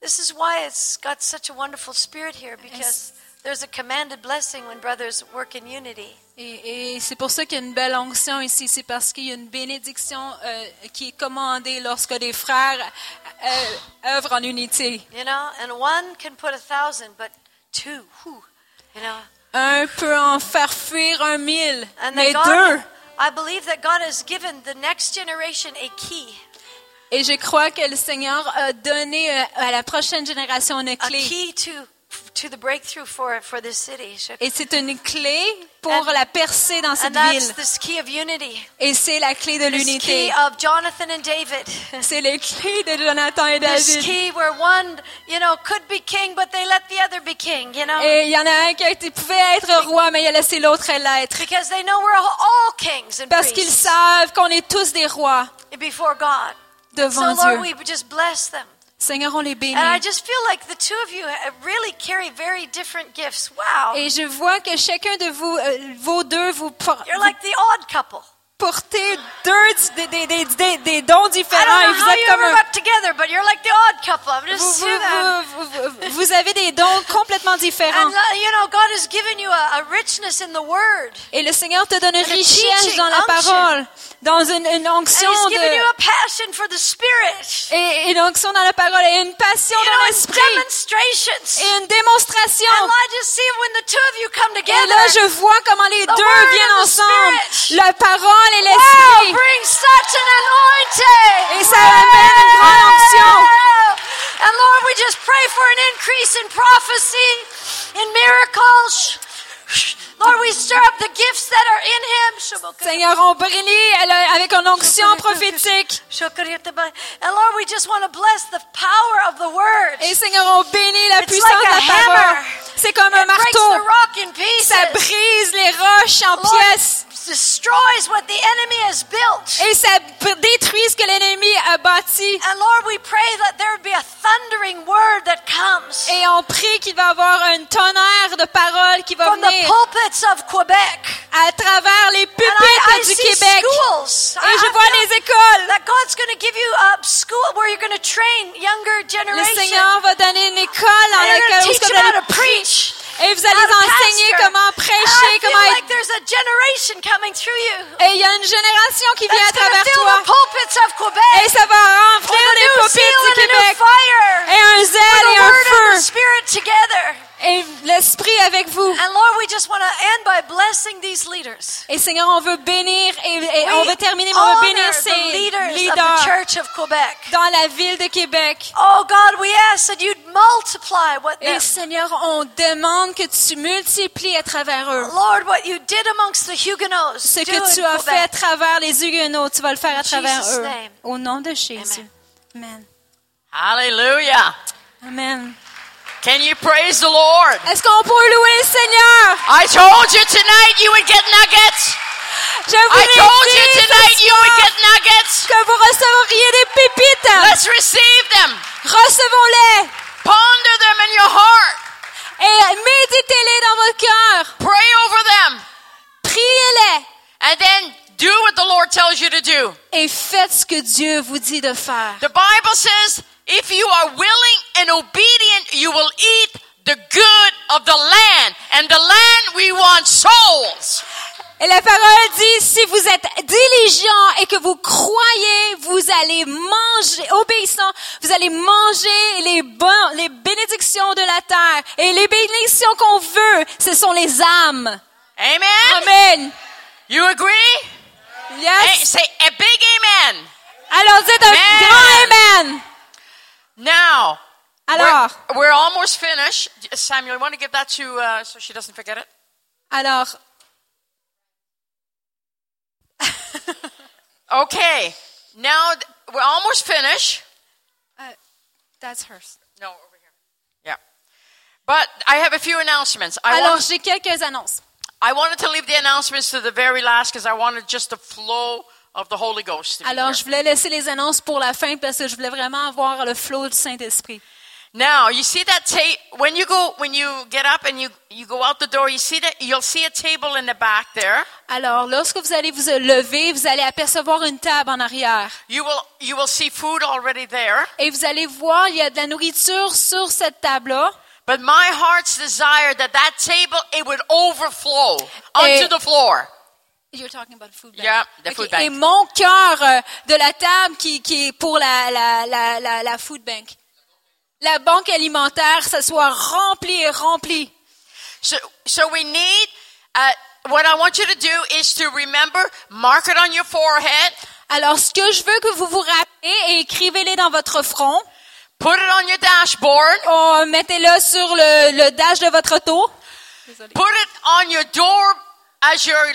this is why it's got such a wonderful spirit here because there's a commanded blessing when brothers work in unity. Et, et c'est pour ça qu'il y a une belle onction ici. C'est parce qu'il y a une bénédiction euh, qui est commandée lorsque les frères euh, œuvrent en unité. You know, and one can put a thousand, but two, whew, you know. Un peut en faire fuir un mille, And mais deux. I believe that God has given the next generation a key, Et je crois que le Seigneur a donné euh, à la prochaine génération une a clé. key to to the breakthrough for for this city. Et c'est une clé pour And- la percée dans cette ville. this key of unity. Et c'est la clé de l'unité. <laughs> C'est les clés de Jonathan et David. key where one, you know, could be king, but they let the other be king, you know, Et il y en a un qui pouvait être roi, mais il a laissé l'autre l'être. because they know we're all kings and Parce qu'ils savent qu'on est tous des rois devant Dieu. Seigneur, on les bénit. And I just feel like the two of you really carry very different gifts. Wow. Et je vois que chacun de vous, euh, vos deux, vous, You're vous like the odd couple. Portez deux des, des, des, des, dons différents et vous êtes comme un- together, but you're like the odd couple. I'm vous, just vous, seeing that. vous, vous- vous avez des dons complètement différents. And uh, you know, God has given you a, a richness in the Word, Et le Seigneur te donne une richesse dans la parole, dans une, une and onction He's you a passion for the Spirit. et une onction dans la parole et une passion You dans l'esprit et une démonstration. And I just see when the two of you come Et là, je vois comment les deux viennent ensemble. La parole et wow, l'esprit. bring such an anointing. Et ça amène une grande onction. And Lord, we just pray for an increase in prophecy, in miracles. Lord, we stir up the gifts that are in him. Seigneur, on brille avec une onction prophétique. And Lord, we just want to bless the power of the word. Et Seigneur, on bénit la It's puissance like de la parole. C'est comme un the marteau. rock in pieces. Ça brise les roches en Lord, pièces. destroys what the enemy has built. Et ça détruit ce que l'ennemi a bâti. And Lord, we pray that there be a thundering word that comes Et on prie qu'il va y avoir un tonnerre de paroles qui va from the venir pulpits of Quebec. à travers les pupitres du Québec. schools. I- Et je vois les écoles. That God's going to give you a school where you're going to train younger Le. Seigneur va donner une école dans laquelle vous allez to preach. et vous how allez to enseigner comment prêcher, like there's a generation coming through you. Et il y a une génération qui vient à travers toi. Et ça va remplir les pupitres du Québec. Et un zèle et un feu. Et l'esprit avec vous. And Lord, we just want to end by blessing these leaders. Et Seigneur, on veut bénir et, et on veut terminer, mais on veut bénir the ces leaders of the leaders Church of Quebec. dans la ville de Québec. Oh God, we ask that you'd multiply what Et them, Seigneur, on demande que tu multiplies à travers eux. Lord, what you did amongst the Huguenots. Ce que tu in as fait à travers les Huguenots, tu vas le faire à travers Jesus' eux. name. Au nom de Jésus. Amen. Hallelujah. Amen. Can you praise the Lord? Est-ce qu'on peut louer le Seigneur? I told you tonight you would get nuggets. Je vous I told you tonight you would get nuggets. que vous recevriez des pépites. Let's receive them. Recevons-les Ponder them in your heart. et méditez-les dans votre cœur. Pray over them. Priez-les And then do what the Lord tells you to do. et faites ce que Dieu vous dit de faire. The Bible says, if you are willing and obedient, you will eat the good of the land. And the land, we want souls. Et la parole dit, si vous êtes diligent et que vous croyez, vous allez manger, obéissant, vous allez manger les, bons, les bénédictions de la terre. Et les bénédictions qu'on veut, ce sont les âmes. Amen? Amen. You agree? Yes. say a big amen. Alors dites un Amen. grand amen. Now, Alors, we're, we're almost finished. Samuel, you want to give that to, uh, so she doesn't forget it? alors, <laughs> Okay. Now, we're almost finished. that's hers. No, over here. Yeah. But I have a few announcements. I, Alors, j'ai quelques annonces. I wanted to leave the announcements to the very last because I wanted just the flow of the Holy Ghost. to be Alors, je voulais laisser les annonces pour la fin parce que je voulais vraiment avoir le flot du Saint-Esprit. Now, you see that tape? When you go when you get up and you you go out the door, you see that you'll see a table in the back there. Alors, lorsque vous allez vous lever, vous allez apercevoir une table en arrière. You will you will see food already there. Et vous allez voir, il y a de la nourriture sur cette table-là. But my heart's desire that that table it would overflow onto Et- the floor. You're talking about food bank. Yeah, the Ok, food bank. Et mon cœur euh, de la table qui, qui est pour la, la, la, la, la food bank. La banque alimentaire, ça soit rempli et rempli. So so we need uh, what I want you to do is to remember, mark it on your forehead, Alors, ce que je veux que vous vous rappelez et écrivez-les dans votre front. Put it on your dashboard, Oh, Mettez-le sur le, le dash de votre auto. Désolée. put it on your door as you're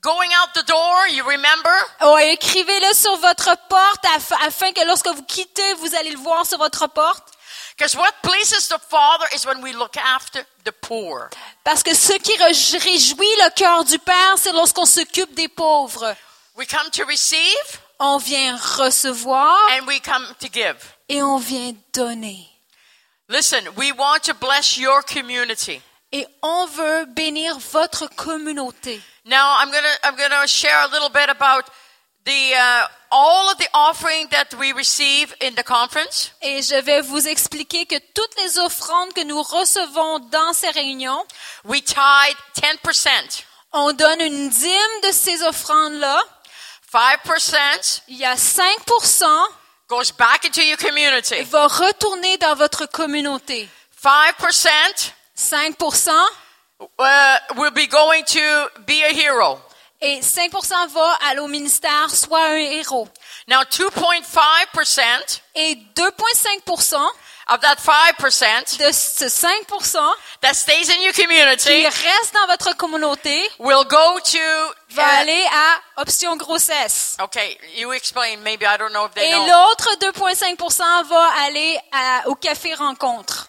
going out the door, you remember? Oh, écrivez-le sur votre porte afin que lorsque vous quittez, vous allez le voir sur votre porte. Because what pleases the Father is when we look after the poor. Parce que ce qui réjouit le cœur du Père, c'est lorsqu'on s'occupe des pauvres. We come to receive On vient recevoir and we come to give. Et on vient donner. Listen, we want to bless your community. Et on veut bénir votre communauté. Now, I'm gonna I'm gonna share a little bit about the uh, all of the offering that we receive in the conference. Et je vais vous expliquer que toutes les offrandes que nous recevons dans ces réunions, We tithe 10%, on donne une dîme de ces offrandes-là. 5% Il y a 5 goes back into your community. va retourner dans votre communauté. 5% 5 uh, will be going to be a hero. et 5% va aller au ministère, soit un héros. Now, 2.5% Et 2,5 of that 5% de ce 5 that stays in your qui community reste dans votre communauté will go to. va uh, aller à option grossesse. okay, you explain. Maybe I don't know if they Et l'autre 2,5 va aller à- au café rencontre.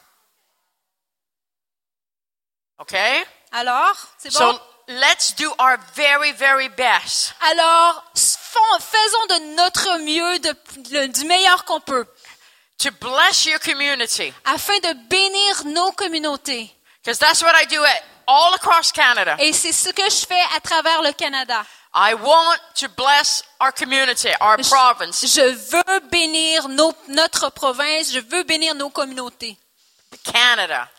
Okay? Alors, c'est bon? So let's do our very, very best Alors, faisons de notre mieux, de- le- du meilleur qu'on peut, to bless your community. afin de bénir nos communautés. Because that's what I do at all across Canada. Et c'est ce que je fais à travers le Canada. I want to bless our community, our Je- province, Je veux bénir nos- notre province, je veux bénir nos communautés. Canada.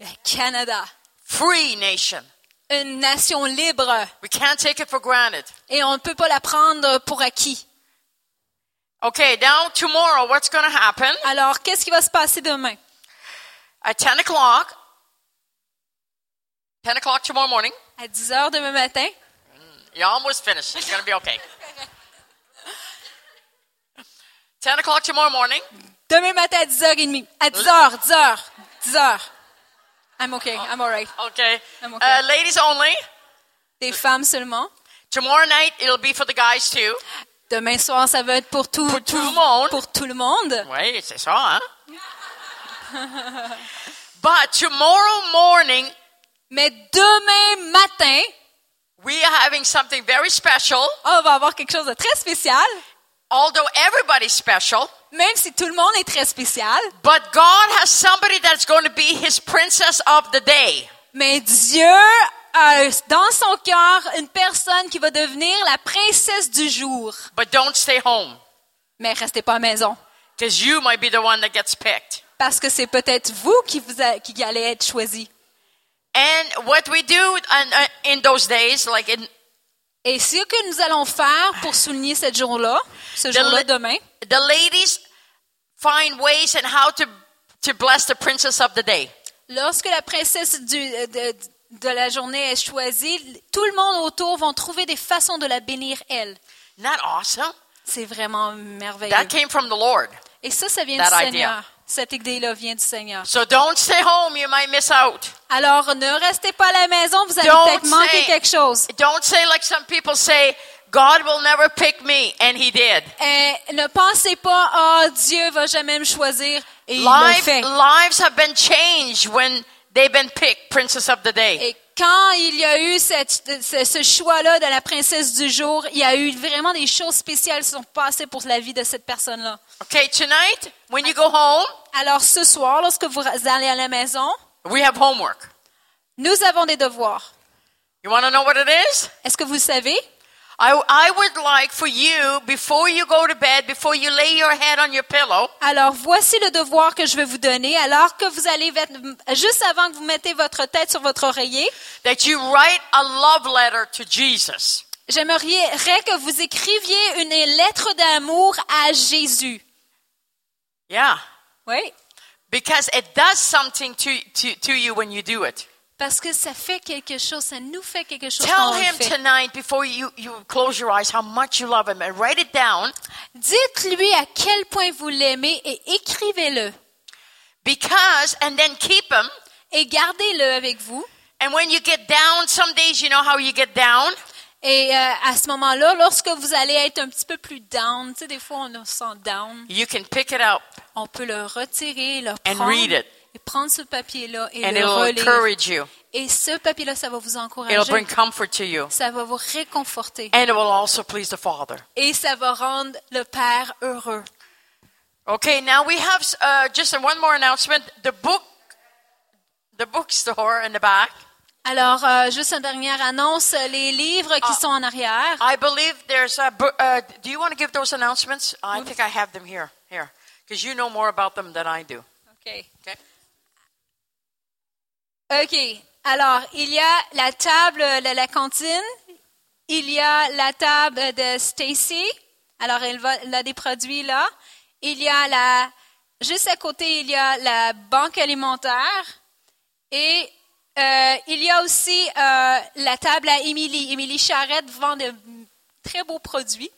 Le Canada, Free nation. une nation libre, We can't take it for granted. et on ne peut pas la prendre pour acquis. Okay, now tomorrow, what's going to happen? Alors, qu'est-ce qui va se passer demain? At 10 o'clock, 10 o'clock tomorrow morning, À 10 heures demain matin, you're almost finished. It's going to be okay. <laughs> 10 o'clock tomorrow morning, demain matin à 10h30, à 10h, 10h, 10h. I'm okay, I'm alright. okay. I'm okay. Uh, ladies only. Des femmes seulement. Tomorrow night, it'll be for the guys too. Demain soir, ça va être pour tout, Pour tout le monde. Pour tout le monde. Oui, c'est ça, hein? <laughs> But tomorrow morning, Mais demain matin, we are having something very special. on va avoir quelque chose de très spécial, Although everybody's special, même si tout le monde est très spécial. but God has somebody that's going to be his princess of the day. Mais Dieu a dans son cœur une personne qui va devenir la princesse du jour. But don't stay home Mais restez pas à la maison. because you might be the one that gets picked. Parce que c'est peut-être vous qui, vous a- qui allez être choisi. And what we do in, uh, those days, like in Et ce que nous allons faire pour souligner ce jour-là, ce jour-là demain, the ladies find ways and how to to bless the princess of the day. lorsque la princesse du- de, de la journée est choisie, tout le monde autour vont trouver des façons de la bénir elle. Awesome? C'est vraiment merveilleux. That came from the Lord. Et ça, ça vient du idea. Seigneur. Cette idée-là vient du Seigneur. So don't stay home; you might miss out. Alors, ne restez pas à la maison, vous allez peut-être manquer say- quelque chose. Don't say like some people say, "God will never pick me," and He did. Et ne pensez pas, ah, Dieu va jamais me choisir. Et il l'a fait. lives have been changed when they've been picked princess of the day. Et quand il y a eu cette- ce, ce choix-là de la princesse du jour, il y a eu vraiment des choses spéciales qui sont passées pour la vie de cette personne-là. Okay, tonight when you go home, Alors ce soir, lorsque vous allez à la maison, we have homework. nous avons des devoirs. You want to know what it is? Est-ce que vous le savez? I, I would like for you, before you go to bed, before you lay your head on your pillow, Alors voici le devoir que je vais vous donner. Alors que vous allez, juste avant que vous mettez votre tête sur votre oreiller, that you write a love letter to Jesus. j'aimerais que vous écriviez une lettre d'amour à Jésus. Yeah. Oui. Because it does something to, to, to you when you do it. Parce que ça fait quelque chose, ça nous fait quelque chose Tell him fait. tonight before you, you close your eyes how much you love him and write it down Dites-lui à quel point vous l'aimez et écrivez-le. because, and then keep him. Et gardez-le avec vous. And when you get down, some days you know how you get down. Et euh, à ce moment-là, lorsque vous allez être un petit peu plus down, tu sais, des fois on se sent down, You can pick it up on peut le retirer, le And prendre read it. Et prendre ce papier-là et and le it'll relire. Et ce papier-là, ça va vous It'll encourager. bring comfort to you. Ça va vous réconforter. And it will also please the Father. Et ça va rendre le Père heureux. Okay, now we have uh, just one more announcement. The book, the bookstore in the back. Alors, euh, juste une dernière annonce, les livres qui Ah. sont en arrière. I believe there's a. bu- Uh, do you want to give those announcements? I think I have them here. Here, because you know more about them than I do. OK. Okay. OK. Alors, il y a la table de la cantine. Il y a la table de Stacy. Alors, elle, va, elle a des produits là. Il y a la, juste à côté, il y a la banque alimentaire. Et euh, il y a aussi euh, la table à Émilie. Émilie Charrette vend de très beaux produits.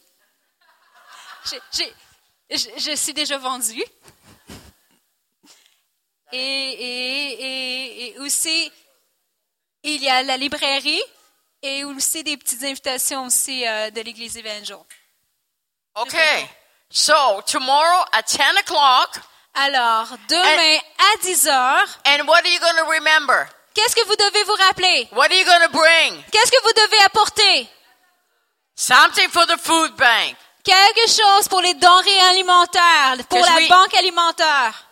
Je suis déjà vendue. Et, et, et, et aussi, il y a la librairie et aussi des petites invitations aussi euh, de l'Église évangile. Okay. So tomorrow at ten o'clock, Alors, demain à 10 heures, and what are you going to remember? qu'est-ce que vous devez vous rappeler? What are you going to bring? Qu'est-ce que vous devez apporter? Something for the food bank. Quelque chose pour les denrées alimentaires, pour la we- banque alimentaire.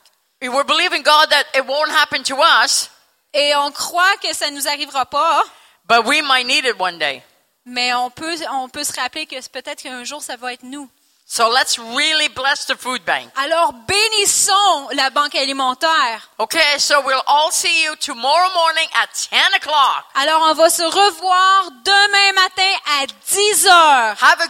We're believing God that it won't happen to us, Et on croit que ça ne nous arrivera pas, but we might need it one day. mais on peut, on peut se rappeler que peut-être qu'un jour, ça va être nous. So let's really bless the food bank. Alors, bénissons la banque alimentaire. Okay, so we'll all see you tomorrow morning at 10 o'clock. Alors, on va se revoir demain matin à 10 heures. Have a